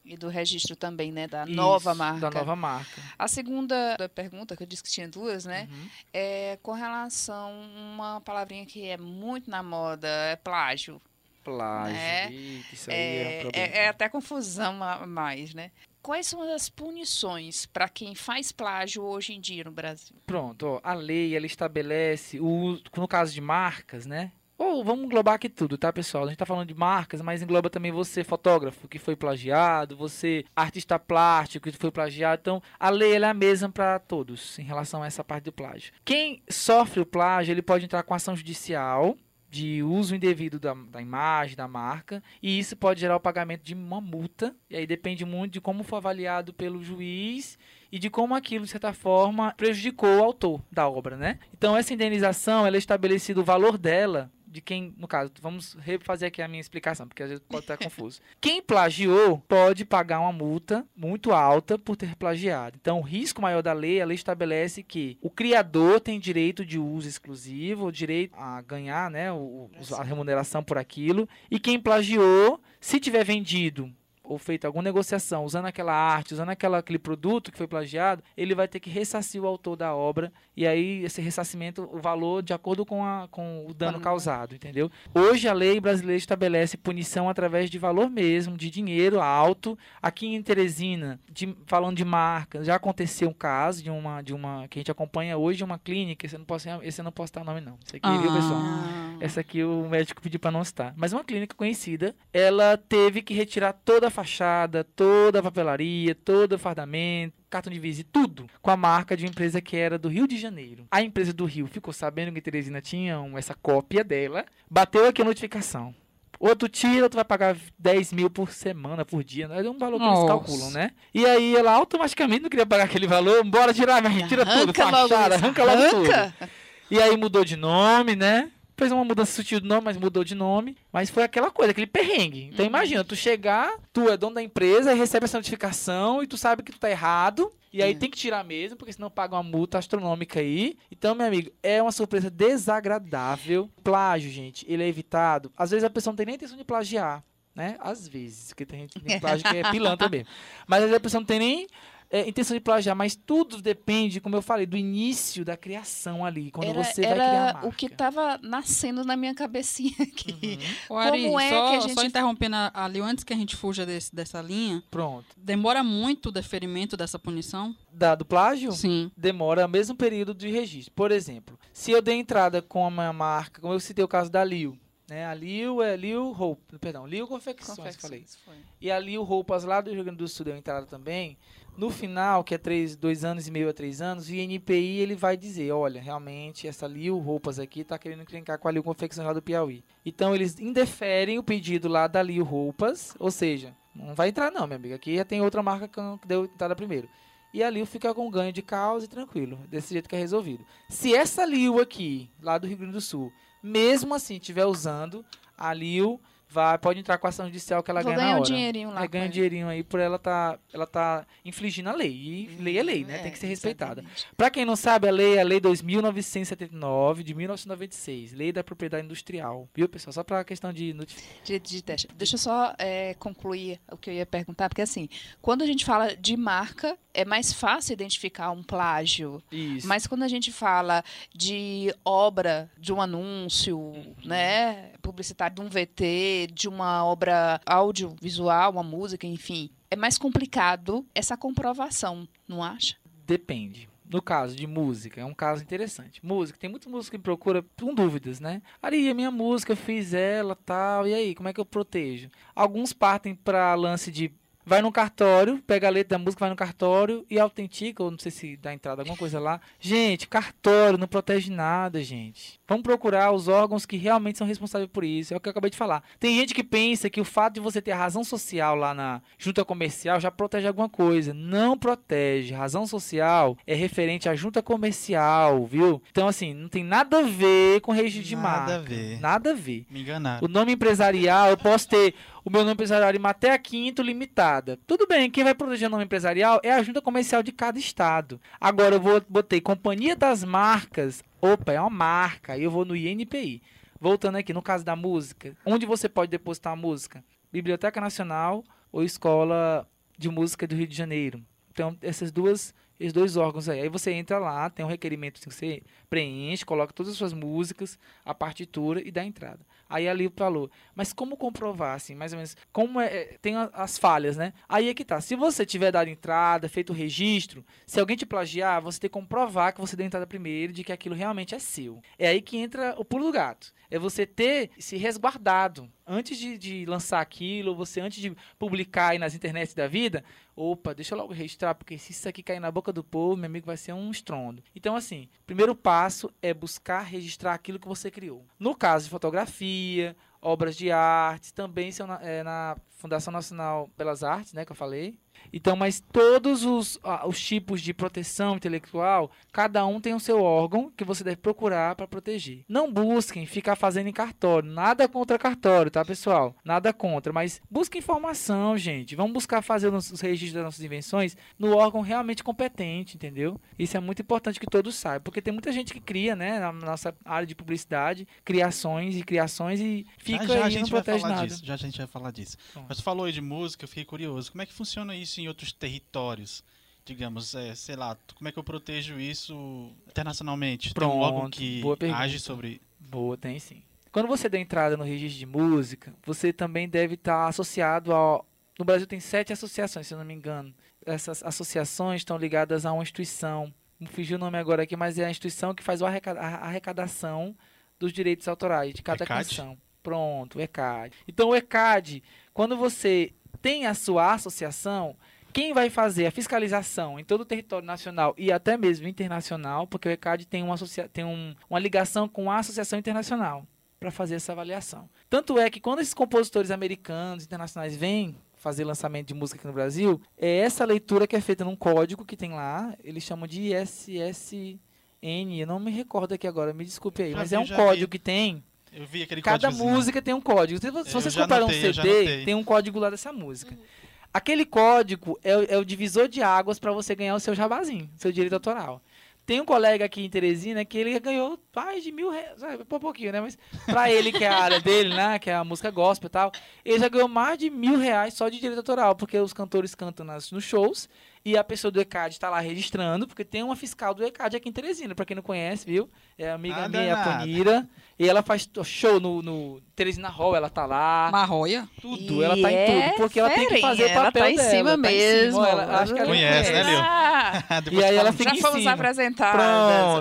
S4: E do registro também, né? Da
S6: Isso,
S4: nova marca.
S6: Da nova marca.
S4: A segunda pergunta, que eu disse que tinha duas, né?
S6: Uhum.
S4: É com relação a uma palavrinha que é muito na moda, é plágio.
S6: Plágio.
S4: Né?
S6: Eita, isso aí é,
S4: É,
S6: um problema.
S4: é- é até confusão a mais, né? Quais são as punições para quem faz plágio hoje em dia no Brasil?
S6: Pronto, ó, a lei ela estabelece o no caso de marcas, né? Ou vamos englobar aqui tudo, tá, pessoal? A gente tá falando de marcas, mas engloba também você, fotógrafo, que foi plagiado, você, artista plástico, que foi plagiado. Então, a lei é a mesma para todos em relação a essa parte do plágio. Quem sofre o plágio, ele pode entrar com ação judicial de uso indevido da, da imagem, da marca, e isso pode gerar o pagamento de uma multa, e aí depende muito de como foi avaliado pelo juiz e de como aquilo, de certa forma, prejudicou o autor da obra, né? Então, essa indenização, ela é estabelecido o valor dela de quem, no caso, vamos refazer aqui a minha explicação, porque às vezes pode estar (laughs) confuso. Quem plagiou pode pagar uma multa muito alta por ter plagiado. Então, o risco maior da lei, ela estabelece que o criador tem direito de uso exclusivo, o direito a ganhar, né, o- a remuneração por aquilo, e quem plagiou, se tiver vendido ou feito alguma negociação usando aquela arte, usando aquela, aquele produto que foi plagiado, ele vai ter que ressarcir o autor da obra e aí esse ressarcimento, o valor de acordo com, a, com o dano causado, entendeu? Hoje a lei brasileira estabelece punição através de valor mesmo, de dinheiro alto. Aqui em Teresina, de- falando de marca, já aconteceu um caso de uma, de uma que a gente acompanha hoje de uma clínica, esse eu não posso, esse eu não posso dar nome não. Isso aqui, viu, pessoal? Essa aqui o médico pediu para não citar. Mas uma clínica conhecida, ela teve que retirar toda a fachada, toda a papelaria, todo o fardamento, cartão de visita, tudo, com a marca de uma empresa que era do Rio de Janeiro. A empresa do Rio ficou sabendo que Teresina tinha essa cópia dela, bateu aqui a notificação. Outro tira, outro vai pagar 10 mil por semana, por dia. né? É um valor que eles
S2: Nossa.
S6: calculam, né? E aí ela automaticamente não queria pagar aquele valor. Bora tirar, gente, tira tudo.
S4: Arranca logo
S6: Fachada, arranca logo tudo.
S4: arranca.
S6: E aí mudou de nome, né? Fez uma mudança sutil de nome, mas mudou de nome. Mas foi aquela coisa, aquele perrengue. Então imagina, tu chegar, tu é dono da empresa e recebe essa notificação e tu sabe que tu tá errado. E aí
S2: É.
S6: tem que tirar mesmo, porque senão paga uma multa astronômica aí. Então, meu amigo, é uma surpresa desagradável. Plágio, gente, ele é evitado. Às vezes a pessoa não tem nem intenção de plagiar, né? Às vezes, porque tem gente que tem plágio que é pilantra (laughs) mesmo. Mas às vezes a pessoa não tem nem é, intenção de plagiar, mas tudo depende, como eu falei, do início da criação ali, quando
S4: era
S6: você vai criar a
S4: era
S6: marca.
S4: o que estava nascendo na minha cabecinha (laughs) aqui.
S6: Uhum.
S2: Ari,
S4: Como é
S2: só,
S4: que a gente-
S2: só interrompendo a- ali, antes que a gente fuja desse- dessa linha,
S6: Pronto.
S2: demora muito o deferimento dessa punição?
S6: Da, do plágio?
S2: Sim.
S6: demora o mesmo período de registro. Por exemplo, se eu dei entrada com a minha marca, como eu citei o caso da Liu, né? A Liu é Liu Roupa, perdão, Liu Confecções,
S4: Confecções,
S6: falei.
S4: foi.
S6: E a Liu Roupas lá do Rio Grande do Sul deu entrada também. No final, que é três, dois anos e meio a três anos, o INPI ele vai dizer, olha, realmente essa Liu Roupas aqui está querendo encrencar com a Liu Confecções lá do Piauí. Então eles indeferem o pedido lá da Liu Roupas, ou seja, não vai entrar não, minha amiga, aqui já tem outra marca que deu entrada primeiro. E a Liu fica com ganho de causa e tranquilo, desse jeito que é resolvido. Se essa Liu aqui, lá do Rio Grande do Sul, mesmo assim estiver usando, a Liu vai, pode entrar com a ação judicial que ela
S4: Vou
S6: ganha
S4: ganhar
S6: na
S4: um
S6: hora.
S4: dinheirinho lá.
S6: É,
S4: com
S6: ganha um dinheirinho aí por ela tá, ela tá infligindo a lei. E lei é lei, né?
S4: É,
S6: Tem que ser respeitada. Pra quem não sabe, a lei é a lei 2979 de 1996, Lei da Propriedade Industrial. Viu, pessoal? Só pra questão de notificação.
S4: De, de teste. Deixa eu só é, concluir o que eu ia perguntar, porque assim, quando a gente fala de marca, é mais fácil identificar um plágio.
S6: Isso.
S4: Mas quando a gente fala de obra, de um anúncio,
S6: Uhum.
S4: né, publicitário, de um VT, de uma obra audiovisual, uma música, enfim, é mais complicado essa comprovação, não acha?
S6: Depende. No caso de música, é um caso interessante. Música, tem muita música que procura com dúvidas, né? Ari, a minha música, eu fiz ela, tal, e aí, como é que eu protejo? Alguns partem para lance de vai no cartório, pega a letra da música, vai no cartório e autentica, ou não sei se dá entrada alguma coisa lá. Gente, cartório não protege nada, gente. Vamos procurar os órgãos que realmente são responsáveis por isso. É o que eu acabei de falar. Tem gente que pensa que o fato de você ter a razão social lá na junta comercial já protege alguma coisa. Não protege. Razão social é referente à junta comercial, viu? Então, assim, não tem nada a ver com registro de marca.
S1: Nada a ver.
S6: Nada a ver.
S1: Me enganaram.
S6: O nome empresarial, eu posso ter o meu nome empresarial de até a quinto limitada. Tudo bem, quem vai proteger o nome empresarial é a junta comercial de cada estado. Agora eu vou botei Companhia das Marcas. Opa, é uma marca. Aí eu vou no INPI. Voltando aqui, no caso da música, onde você pode depositar a música? Biblioteca Nacional ou Escola de Música do Rio de Janeiro. Então, essas duas, esses dois órgãos aí. Aí você entra lá, tem um requerimento que você preenche, coloca todas as suas músicas, a partitura e dá a entrada. Aí ali falou, mas como comprovar, assim, mais ou menos, como é, é, tem as falhas, né? Aí é que tá, se você tiver dado entrada, feito o registro, se alguém te plagiar, você tem que comprovar que você deu entrada primeiro, de que aquilo realmente é seu. É aí que entra o pulo do gato. É você ter se resguardado. Antes de, de lançar aquilo, você antes de publicar aí nas internets da vida, opa, deixa eu logo registrar, porque se isso aqui cair na boca do povo, meu amigo, vai ser um estrondo. Então, assim, primeiro passo é buscar registrar aquilo que você criou. No caso de fotografia, obras de arte, também são na, é, na Fundação Nacional Belas Artes, né, que eu falei. Então, mas todos os, os tipos de proteção intelectual, cada um tem o seu órgão que você deve procurar para proteger. Não busquem ficar fazendo em cartório. Nada contra cartório, tá, pessoal? Nada contra. Mas busque informação, gente. Vamos buscar fazer os os registros das nossas invenções no órgão realmente competente, entendeu? Isso é muito importante que todos saibam. Porque tem muita gente que cria, né, na nossa área de publicidade, criações e criações e fica
S1: já, já a
S6: aí e não
S1: gente vai
S6: protege
S1: falar
S6: nada.
S1: disso. Já a gente vai falar disso.
S6: Pronto.
S1: Mas tu falou aí de música, eu fiquei curioso. Como é que funciona isso em outros territórios? Digamos, é, sei lá, como é que eu protejo isso internacionalmente? Tem
S6: Pronto,
S1: que
S6: boa pergunta.
S1: age sobre.
S6: Boa, tem sim. Quando você dá entrada no registro de música, você também deve estar associado ao. No Brasil tem sete associações, se eu não me engano. Essas associações estão ligadas a uma instituição. Fugiu o nome agora aqui, mas é a instituição que faz a arrecadação dos direitos autorais de cada
S1: ECAD?
S6: canção. Pronto, o ECAD. Então o ECAD, quando você tem a sua associação, quem vai fazer a fiscalização em todo o território nacional e até mesmo internacional, porque o ECAD tem uma, tem um- uma ligação com a Associação Internacional para fazer essa avaliação. Tanto é que quando esses compositores americanos, internacionais vêm fazer lançamento de música aqui no Brasil, é essa leitura que é feita num código que tem lá, eles chamam de N, eu não me recordo aqui agora, me desculpe aí, mas é um código que tem.
S1: Eu vi aquele
S6: Cada música tem um código. Se, vocês
S1: já
S6: comprarem um CD, tem um código lá dessa música. Aquele código é, o- é o divisor de águas para você ganhar o seu jabazinho, seu direito autoral. Tem um colega aqui em Teresina que ele ganhou mais de mil reais, por pouquinho, né? Mas pra ele, que é a área dele, né? Que é a música gospel e tal, ele já ganhou mais de mil reais só de direito autoral, porque os cantores cantam nas, nos shows e a pessoa do ECAD tá lá registrando, porque tem uma fiscal do ECAD aqui em Teresina, pra quem não conhece, viu? É a amiga
S1: Ah,
S6: minha, a. Panira, e ela faz show no, no Teresina Hall, ela tá lá.
S2: Marroia?
S6: Tudo,
S4: E
S6: ela tá em
S4: é
S6: tudo, porque ela tem que fazer o
S4: ferinha, ela
S6: papel
S4: tá em
S6: dela.
S4: cima
S6: tá em
S4: mesmo.
S6: cima, ela- acho que ela
S1: Conhece, né, Lil? (laughs)
S4: Ah,
S1: Depois
S6: E aí ela fica
S4: já
S6: em
S4: fomos apresentadas.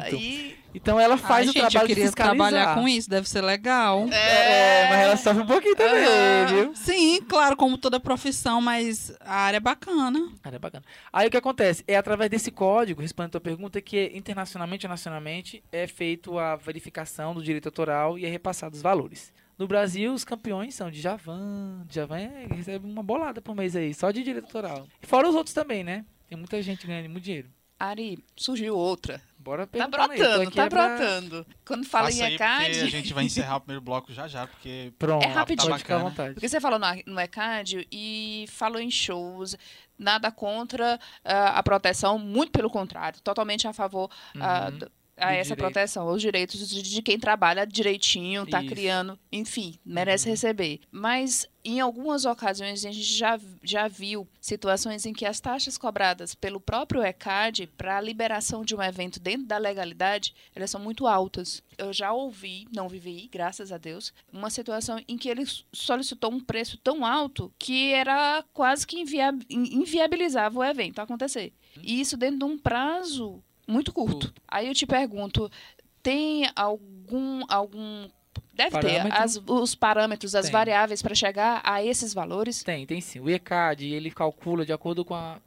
S6: Pronto.
S4: Aí,
S6: Então ela faz
S2: Ai,
S6: o
S2: gente, eu
S6: trabalho de
S2: queria
S6: fiscalizar.
S2: trabalhar com isso, deve ser legal.
S6: É, mas ela sofre um pouquinho também,
S4: Aham.
S6: viu?
S2: Sim, claro, como toda profissão, mas a área é bacana.
S6: Cara, é bacana. Aí o que acontece? É através desse código, respondendo a tua pergunta, que internacionalmente e nacionalmente é feito a verificação do direito autoral e é repassado os valores. No Brasil, os campeões são Djavan. Djavan é, recebe uma bolada por mês aí, só de direito autoral. E fora os outros também, né? Tem muita gente ganhando muito dinheiro.
S4: Ari, surgiu outra.
S6: Bora
S4: Tá brotando, tá
S6: é pra-
S4: brotando. Quando fala
S1: Passa
S4: em
S1: aí, porque a
S4: ECAD,
S1: gente vai encerrar o primeiro bloco já já, porque
S6: Pronto,
S4: É rapidinho.
S6: pode ficar à
S1: Bacana.
S6: vontade.
S4: Porque você falou no, no ECAD e falou em shows, nada contra ah, a proteção, muito pelo contrário, totalmente a favor ah,
S6: Uhum.
S4: do- a essa
S6: direito.
S4: proteção, os direitos de, quem trabalha direitinho, tá
S6: Isso.
S4: criando, enfim, merece
S6: Uhum.
S4: receber. Mas em algumas ocasiões a gente já, já viu situações em que as taxas cobradas pelo próprio ECAD para a liberação de um evento dentro da legalidade, elas são muito altas. Eu já ouvi, não vivi, graças a Deus, uma situação em que ele solicitou um preço tão alto que era quase que invia inviabilizava o evento acontecer. E isso dentro de um prazo muito curto. Aí eu te pergunto, tem algum algum deve
S6: Parâmetro?
S4: ter as- os parâmetros, as
S6: Tem.
S4: variáveis para chegar a esses valores?
S6: Tem, tem sim. O ECAD, ele calcula de acordo com a,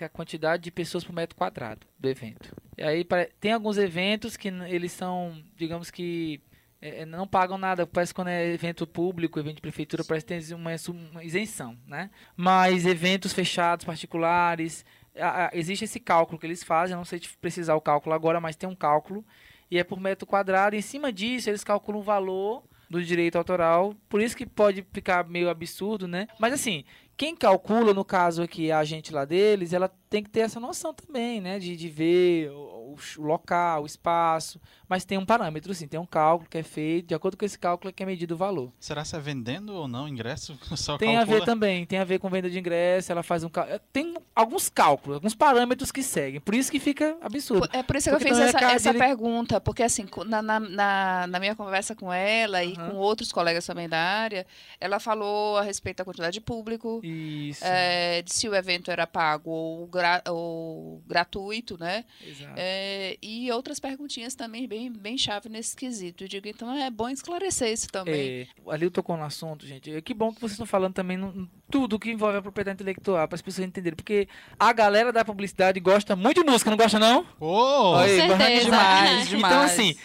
S6: a quantidade de pessoas por metro quadrado do evento. E aí tem alguns eventos que eles são, digamos que é, é, não pagam nada. Parece que quando é evento público, evento de prefeitura, parece que tem uma, uma isenção, né? Mas eventos fechados, particulares, a- a- existe esse cálculo que eles fazem. Não sei te precisar o cálculo agora, mas tem um cálculo e é por metro quadrado. Em cima disso, eles calculam o valor do direito autoral. Por isso que pode ficar meio absurdo, né? Mas assim, quem calcula, no caso aqui, a agente lá deles, ela tem que ter essa noção também, né? De, de ver o, o local, o espaço. Mas tem um parâmetro, sim. Tem um cálculo que é feito. De acordo com esse cálculo é que é medido o valor.
S1: será se é vendendo ou não ingresso? (laughs) Só
S6: Tem a
S1: calcula?
S6: ver também, tem a ver com venda de ingresso, ela faz um cálculo. Tem alguns cálculos, alguns parâmetros que seguem. Por isso que fica absurdo.
S4: É por isso que
S6: Porque
S4: eu fiz
S6: então,
S4: essa, essa
S6: ele-
S4: pergunta, porque assim, na, na, na, na minha conversa com ela e
S6: Aham.
S4: com outros colegas também da área, ela falou a respeito da quantidade de público,
S6: Isso.
S4: é, de se o evento era pago ou, gra- ou gratuito, né?
S6: Exato.
S4: É, e outras perguntinhas também bem, bem chave nesse quesito. Eu digo, então é bom esclarecer isso também.
S6: É, ali eu tocou no assunto, gente. É, Que bom que vocês estão falando também no, tudo que envolve a propriedade intelectual, para as pessoas entenderem. Porque a galera da publicidade gosta muito de música, não gosta não?
S3: Certeza.
S6: gosta
S2: Demais, (laughs) demais.
S6: Então, assim,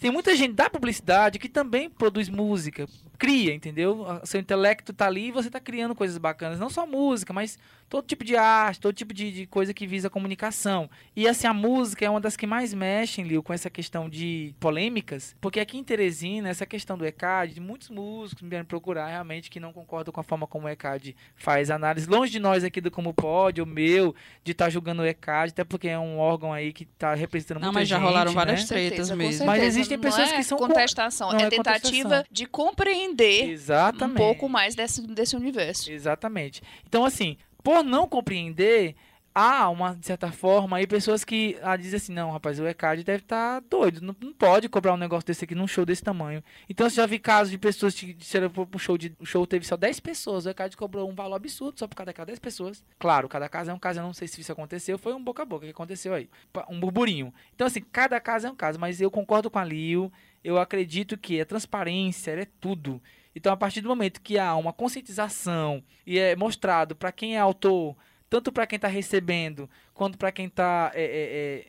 S6: tem muita gente da publicidade que também produz música, cria, entendeu? O Seu intelecto tá ali e você tá criando coisas bacanas. Não só música, mas todo tipo de arte, todo tipo de, de coisa que visa comunicação. E assim, a música é uma das que mais mexem, Lil, com essa questão de polêmicas, porque aqui em Teresina, essa questão do ECAD, muitos músicos me vieram procurar realmente que não concordam com a forma como o ECAD faz análise. Longe de nós aqui do Como Pode, o meu, de estar julgando o ECAD, até porque é um órgão aí que tá representando
S2: Não,
S6: muita
S2: mas já
S6: gente,
S2: rolaram
S6: né?
S2: várias tretas
S4: certeza,
S2: mesmo.
S6: Mas existem
S4: Não
S6: pessoas
S4: é
S6: que são con-
S4: contestação,
S6: não
S4: é,
S6: é
S4: tentativa
S6: contestação.
S4: de compreender
S6: Exatamente.
S4: um pouco mais desse, desse universo.
S6: Exatamente. Então, assim, por não compreender, há uma, de certa forma, aí pessoas que ah, dizem assim, não, rapaz, o ECAD deve estar doido, não, não pode cobrar um negócio desse aqui num show desse tamanho. Então, eu já vi casos de pessoas que disseram pro pro show, de, o show teve só 10 pessoas, o ECAD cobrou um valor absurdo só por cada, cada 10 pessoas. Claro, cada caso é um caso, eu não sei se isso aconteceu, foi um boca a boca que aconteceu aí, um burburinho. Então, assim, cada caso é um caso, mas eu concordo com a Lio, eu acredito que a transparência é tudo. Então, a partir do momento que há uma conscientização e é mostrado para quem é autor, tanto para quem está recebendo quanto para quem está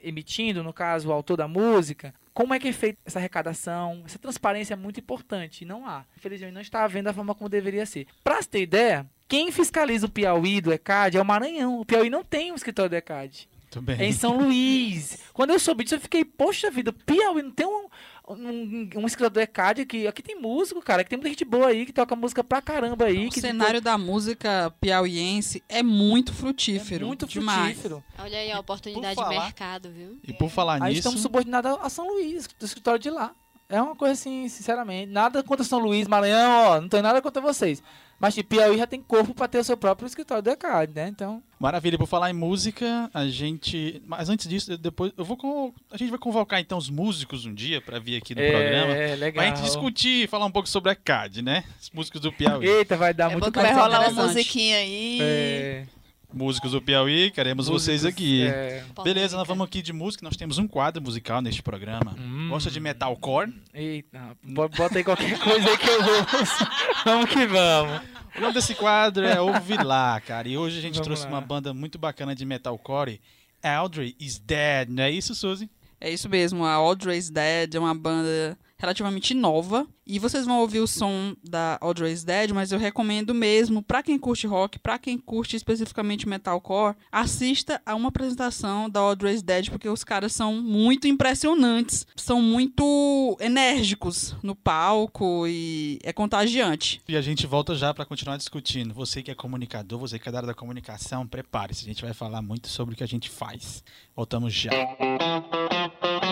S6: emitindo, no caso, o autor da música, como é que é feita essa arrecadação, essa transparência é muito importante. E não há. Infelizmente, não está havendo da forma como deveria ser. Para você ter ideia, quem fiscaliza o Piauí do ECAD é o Maranhão. O Piauí não tem um escritório do ECAD. É em São Luís. Quando eu soube disso, eu fiquei, poxa vida, Piauí não tem um, um, um escritor do ECAD aqui. Aqui tem músico, cara, que tem muita gente boa aí, que toca música pra caramba aí.
S2: O
S6: que
S2: cenário da música piauiense é muito frutífero.
S6: é muito
S2: demais.
S6: frutífero.
S3: Olha aí a oportunidade
S1: Por
S3: de
S1: falar-
S3: mercado, viu?
S1: E por falar
S6: Aí
S1: nisso,
S6: estamos subordinados a São Luís, do escritório de lá. É uma coisa assim, sinceramente. Nada contra São Luís, Maranhão, ó. Não tem nada contra vocês. Mas tipo, Piauí já tem corpo pra ter o seu próprio escritório do ECAD, né? Então.
S1: Maravilha, por falar em música, a gente. Mas antes disso, depois eu vou con- a gente vai convocar então os músicos um dia pra vir aqui no programa.
S6: É, legal.
S1: Pra gente discutir, falar um pouco sobre a CAD, né? Os músicos do Piauí.
S6: Eita, vai dar
S4: É
S6: muito
S4: bom que vai rolar uma musiquinha aí.
S6: É,
S1: Músicos do Piauí, queremos vocês
S6: músicos,
S1: aqui.
S6: é.
S1: Beleza, nós vamos aqui de música, nós temos um quadro musical neste programa.
S6: Hum.
S1: Gosta de metalcore?
S6: Eita, bo- bota aí qualquer coisa aí que eu vou. (laughs) vamos que vamos.
S1: O nome desse quadro é Ouve (laughs) Lá, cara. E hoje a gente
S6: Vamos
S1: trouxe
S6: lá.
S1: uma banda muito bacana de metalcore. Audrey is Dead, não é isso, Suzy?
S2: É isso mesmo, a Audrey's Dead é uma banda relativamente nova. E vocês vão ouvir o som da Audrey's Dead, mas eu recomendo mesmo, pra quem curte rock, pra quem curte especificamente metalcore, assista a uma apresentação da Audrey's Dead, porque os caras são muito impressionantes, são muito enérgicos no palco e é contagiante.
S1: E a gente volta já para continuar discutindo. Você que é comunicador, você que é da área da comunicação, prepare-se. A gente vai falar muito sobre o que a gente faz. Voltamos já. Nós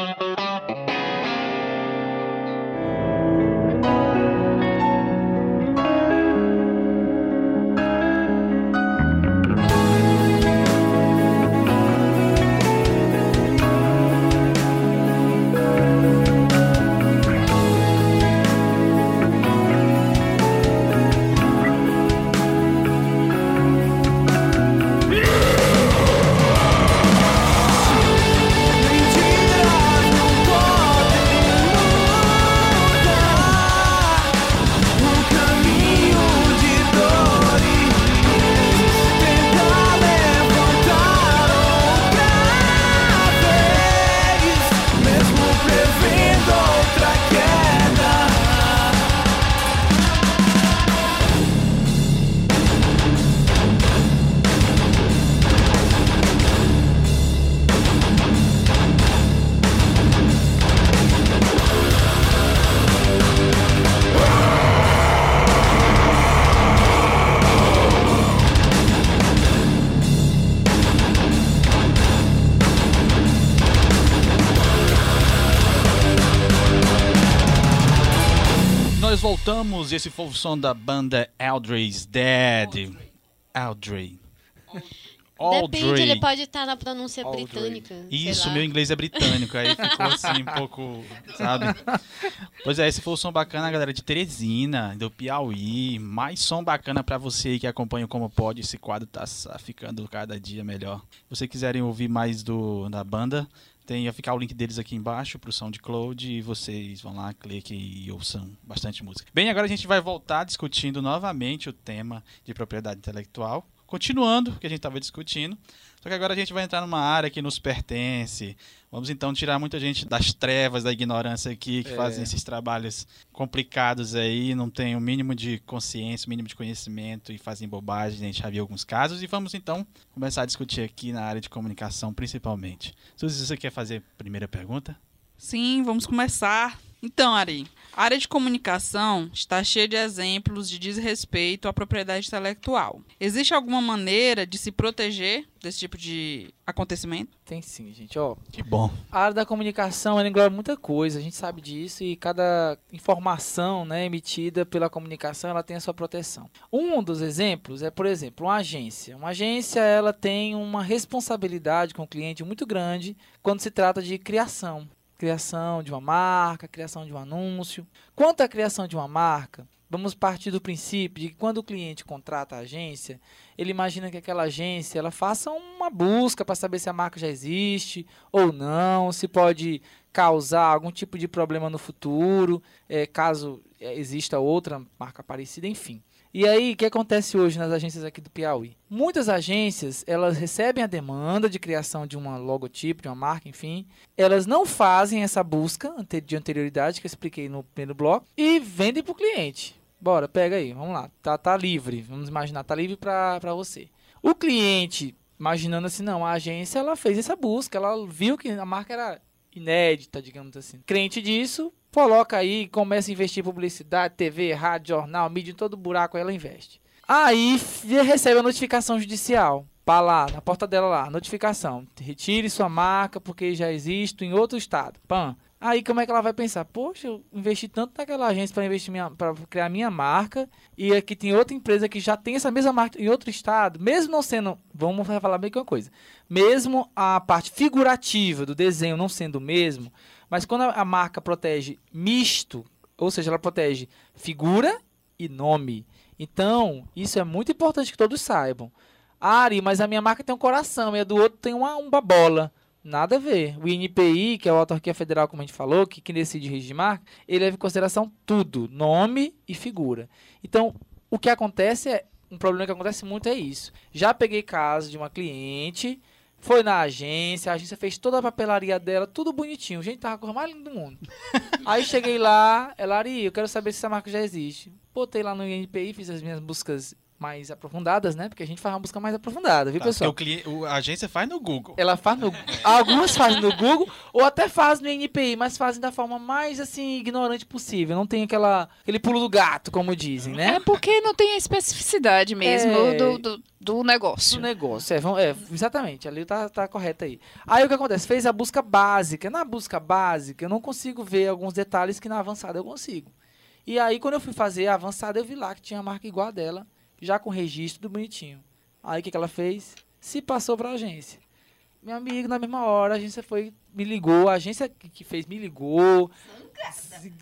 S1: Esse foi o som da banda Audrey's Dead. Audrey.
S3: Depende, ele pode estar na pronúncia
S6: Audrey.
S3: britânica.
S1: Isso, meu inglês é britânico, aí ficou assim um pouco, sabe? Pois é, esse foi o som bacana, galera, de Teresina, do Piauí. Mais som bacana pra você aí que acompanha o Como Pode. Esse quadro tá ficando cada dia melhor. Se vocês quiserem ouvir mais do, da banda, tem, vai ficar o link deles aqui embaixo pro SoundCloud e vocês vão lá, cliquem e ouçam bastante música. Bem, agora a gente vai voltar discutindo novamente o tema de propriedade intelectual. Continuando o que a gente estava discutindo, só que agora a gente vai entrar numa área que nos pertence. Vamos então tirar muita gente das trevas, da ignorância aqui, que
S6: É.
S1: fazem esses trabalhos complicados aí, não tem o mínimo de consciência, o mínimo de conhecimento e fazem bobagem, a gente já viu alguns casos. E vamos então começar a discutir aqui na área de comunicação, principalmente. Suzy, você quer fazer a primeira pergunta?
S2: Sim, vamos começar. Então, Ari, a área de comunicação está cheia de exemplos de desrespeito à propriedade intelectual. Existe alguma maneira de se proteger desse tipo de acontecimento?
S6: Tem sim, gente. Ó,
S1: Que bom.
S6: a área da comunicação ela engloba muita coisa, a gente sabe disso e cada informação né, emitida pela comunicação ela tem a sua proteção. Um dos exemplos é, por exemplo, uma agência. Uma agência ela tem uma responsabilidade com o cliente muito grande quando se trata de criação. Criação de uma marca, criação de um anúncio. Quanto à criação de uma marca, vamos partir do princípio de que quando o cliente contrata a agência, ele imagina que aquela agência ela faça uma busca para saber se a marca já existe ou não, se pode causar algum tipo de problema no futuro, eh, caso eh, exista outra marca parecida, enfim. E aí, o que acontece hoje nas agências aqui do Piauí? Muitas agências, elas recebem a demanda de criação de uma logotipo, de uma marca, enfim. Elas não fazem essa busca de anterioridade que eu expliquei no primeiro bloco e vendem para o cliente. Bora, pega aí, vamos lá. Tá, tá livre, vamos imaginar, tá livre para você. O cliente imaginando assim, não, a agência ela fez essa busca, ela viu que a marca era inédita, digamos assim. Crente disso, coloca aí, começa a investir em publicidade, TV, rádio, jornal, mídia, em todo buraco ela investe. Aí recebe a notificação judicial. Pá lá, na porta dela lá, notificação. Retire sua marca porque já existe em outro estado. Pam. Aí como é que ela vai pensar? Poxa, eu investi tanto naquela agência para investir para criar minha marca e aqui tem outra empresa que já tem essa mesma marca em outro estado, mesmo não sendo, vamos falar bem que uma coisa, mesmo a parte figurativa do desenho não sendo o mesmo, mas quando a, marca protege misto, ou seja, ela protege figura e nome. Então, isso é muito importante que todos saibam. Ari, mas a minha marca tem um coração e a do outro tem uma, uma bola. Nada a ver. O INPI, que é a autarquia federal, como a gente falou, que, que decide registro de marca, ele leva em consideração tudo, nome e figura. Então, o que acontece é, um problema que acontece muito é isso. Já peguei caso de uma cliente, foi na agência, a agência fez toda a papelaria dela, tudo bonitinho. Gente, tava a coisa mais linda do mundo. (laughs) Aí cheguei lá, ela, Ari, eu quero saber se essa marca já existe. Botei lá no INPI, fiz as minhas buscas mais aprofundadas, né? Porque a gente faz uma busca mais aprofundada, viu,
S1: Tá,
S6: pessoal?
S1: o cliente, o- a agência faz no Google.
S6: Ela faz no. (laughs) Algumas fazem no Google ou até fazem no NPI, mas fazem da forma mais assim ignorante possível. Não tem aquela, aquele pulo do gato, como dizem, né?
S4: É porque não tem a especificidade mesmo
S6: É.
S4: do, do, do
S6: Do
S4: negócio.
S6: negócio. É, vamos- é, exatamente, ali tá, tá correto aí. Aí o que acontece? Fez a busca básica. Na busca básica, eu não consigo ver alguns detalhes que na avançada eu consigo. E aí, quando eu fui fazer a avançada, eu vi lá que tinha a marca igual a dela, já com registro do bonitinho. Aí o que, que ela fez? Se passou pra agência. Meu amigo, na mesma hora, a agência foi, me ligou, a agência que fez me ligou,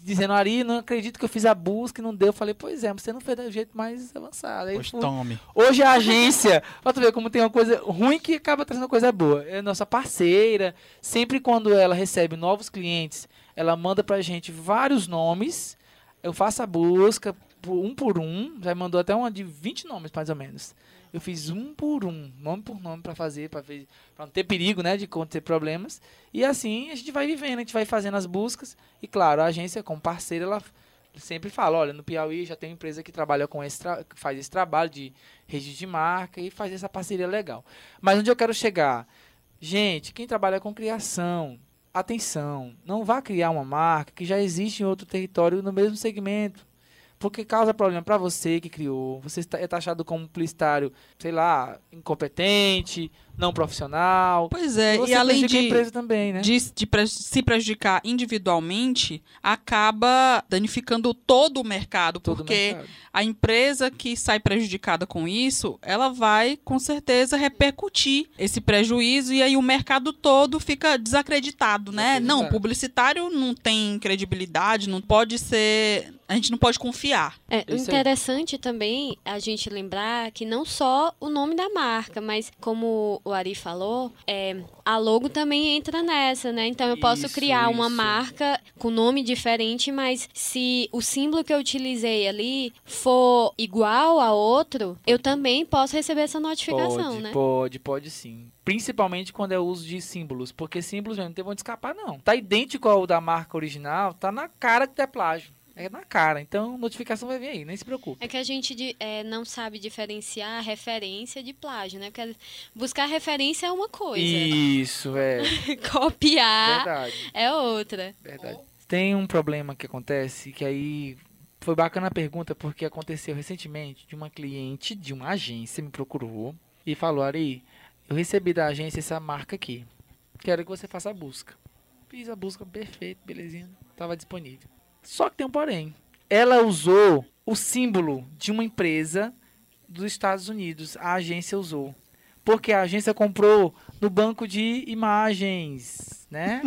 S6: dizendo, Ari, não acredito que eu fiz a busca e não deu. Eu falei, pois é, você não fez do jeito mais avançado. Aí
S1: Pois
S6: fui-
S1: tome.
S6: Hoje a agência, pra tu ver como tem uma coisa ruim que acaba trazendo coisa boa. É nossa parceira. Sempre quando ela recebe novos clientes, ela manda pra gente vários nomes. Eu faço a busca um por um. Já mandou até uma de 20 nomes, mais ou menos. Eu fiz um por um, nome por nome pra fazer, para não ter perigo, né, de acontecer problemas. E assim a gente vai vivendo, a gente vai fazendo as buscas. E claro, a agência como parceira, ela sempre fala, olha, no Piauí já tem empresa que trabalha com esse faz esse trabalho de registro de marca e faz essa parceria legal. Mas onde eu quero chegar? Gente, quem trabalha com criação, atenção, não vá criar uma marca que já existe em outro território no mesmo segmento. Porque causa problema para você que criou. Você é taxado como publicitário, sei lá, incompetente, não profissional.
S2: Pois é,
S6: você
S2: e além de,
S6: empresa também, né?
S2: de, de pre- se prejudicar individualmente, acaba danificando todo o mercado,
S6: Todo
S2: porque
S6: mercado.
S2: a empresa que sai prejudicada com isso, ela vai com certeza repercutir esse prejuízo e aí o mercado todo fica desacreditado, né? Não,
S6: Desacreditado.
S2: publicitário não tem credibilidade, não pode ser, a gente não pode confiar.
S3: É
S6: Isso aí.
S3: interessante também a gente lembrar que não só o nome da marca, mas como o Ari falou, é, a logo também entra nessa, né? Então eu posso
S6: Isso,
S3: criar uma
S6: isso.
S3: marca com nome diferente, mas se o símbolo que eu utilizei ali for igual a outro, eu também posso receber essa notificação,
S6: pode,
S3: né?
S6: Pode, pode sim. Principalmente quando é o uso de símbolos. Porque símbolos não tem onde escapar, não. Tá idêntico ao da marca original, tá na cara que é plágio. É na cara. Então, notificação vai vir aí, nem se preocupe.
S3: É que a gente é, não sabe diferenciar referência de plágio, né? Porque buscar referência é uma coisa,
S6: Isso, é. (laughs)
S3: copiar
S6: Verdade,
S3: é outra.
S6: verdade. Tem um problema que acontece que aí foi bacana a pergunta porque aconteceu recentemente de uma cliente de uma agência me procurou e falou: Ari, eu recebi da agência essa marca aqui. Quero que você faça a busca. Fiz a busca perfeito, belezinha. Tava disponível. Só que tem um porém. Ela usou o símbolo de uma empresa dos Estados Unidos. A agência usou. Porque a agência comprou no banco de imagens, né?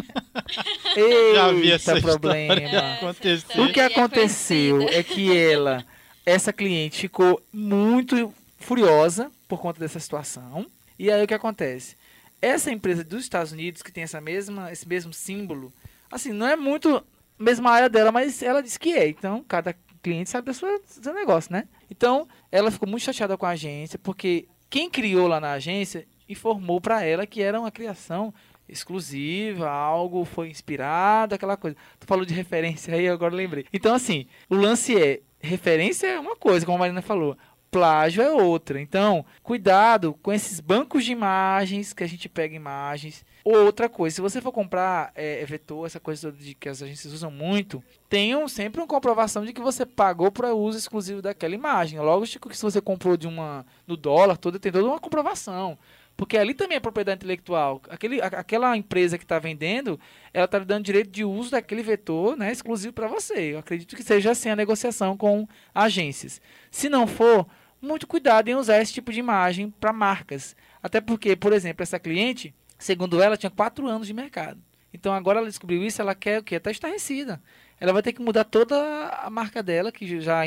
S6: (laughs)
S1: Já vi
S6: Eita problema. (laughs) O que
S3: é
S6: aconteceu é que ela, essa cliente, ficou muito furiosa por conta dessa situação. E aí o que acontece? Essa empresa dos Estados Unidos, que tem essa mesma, esse mesmo símbolo, assim, não é muito mesma área dela, mas ela disse que é. Então, cada cliente sabe do seu, negócio, né? Então, ela ficou muito chateada com a agência, porque quem criou lá na agência informou para ela que era uma criação exclusiva, algo foi inspirado, aquela coisa. Tu falou de referência aí, agora lembrei. Então, assim, o lance é, referência é uma coisa, como a Marina falou. Plágio é outra. Então, cuidado com esses bancos de imagens que a gente pega imagens. Outra coisa, se você for comprar é, vetor, essa coisa de que as agências usam muito, tenham sempre uma comprovação de que você pagou para uso exclusivo daquela imagem. Logo, que se você comprou de uma no dólar, toda tem toda uma comprovação. Porque ali também é propriedade intelectual. Aquele, aquela empresa que está vendendo, ela está dando direito de uso daquele vetor né, exclusivo para você. Eu acredito que seja assim a negociação com agências. Se não for, muito cuidado em usar esse tipo de imagem para marcas. Até porque, por exemplo, essa cliente, segundo ela, tinha quatro anos de mercado. Então agora ela descobriu isso, ela quer o quê? Está estarrecida. Ela vai ter que mudar toda a marca dela, que já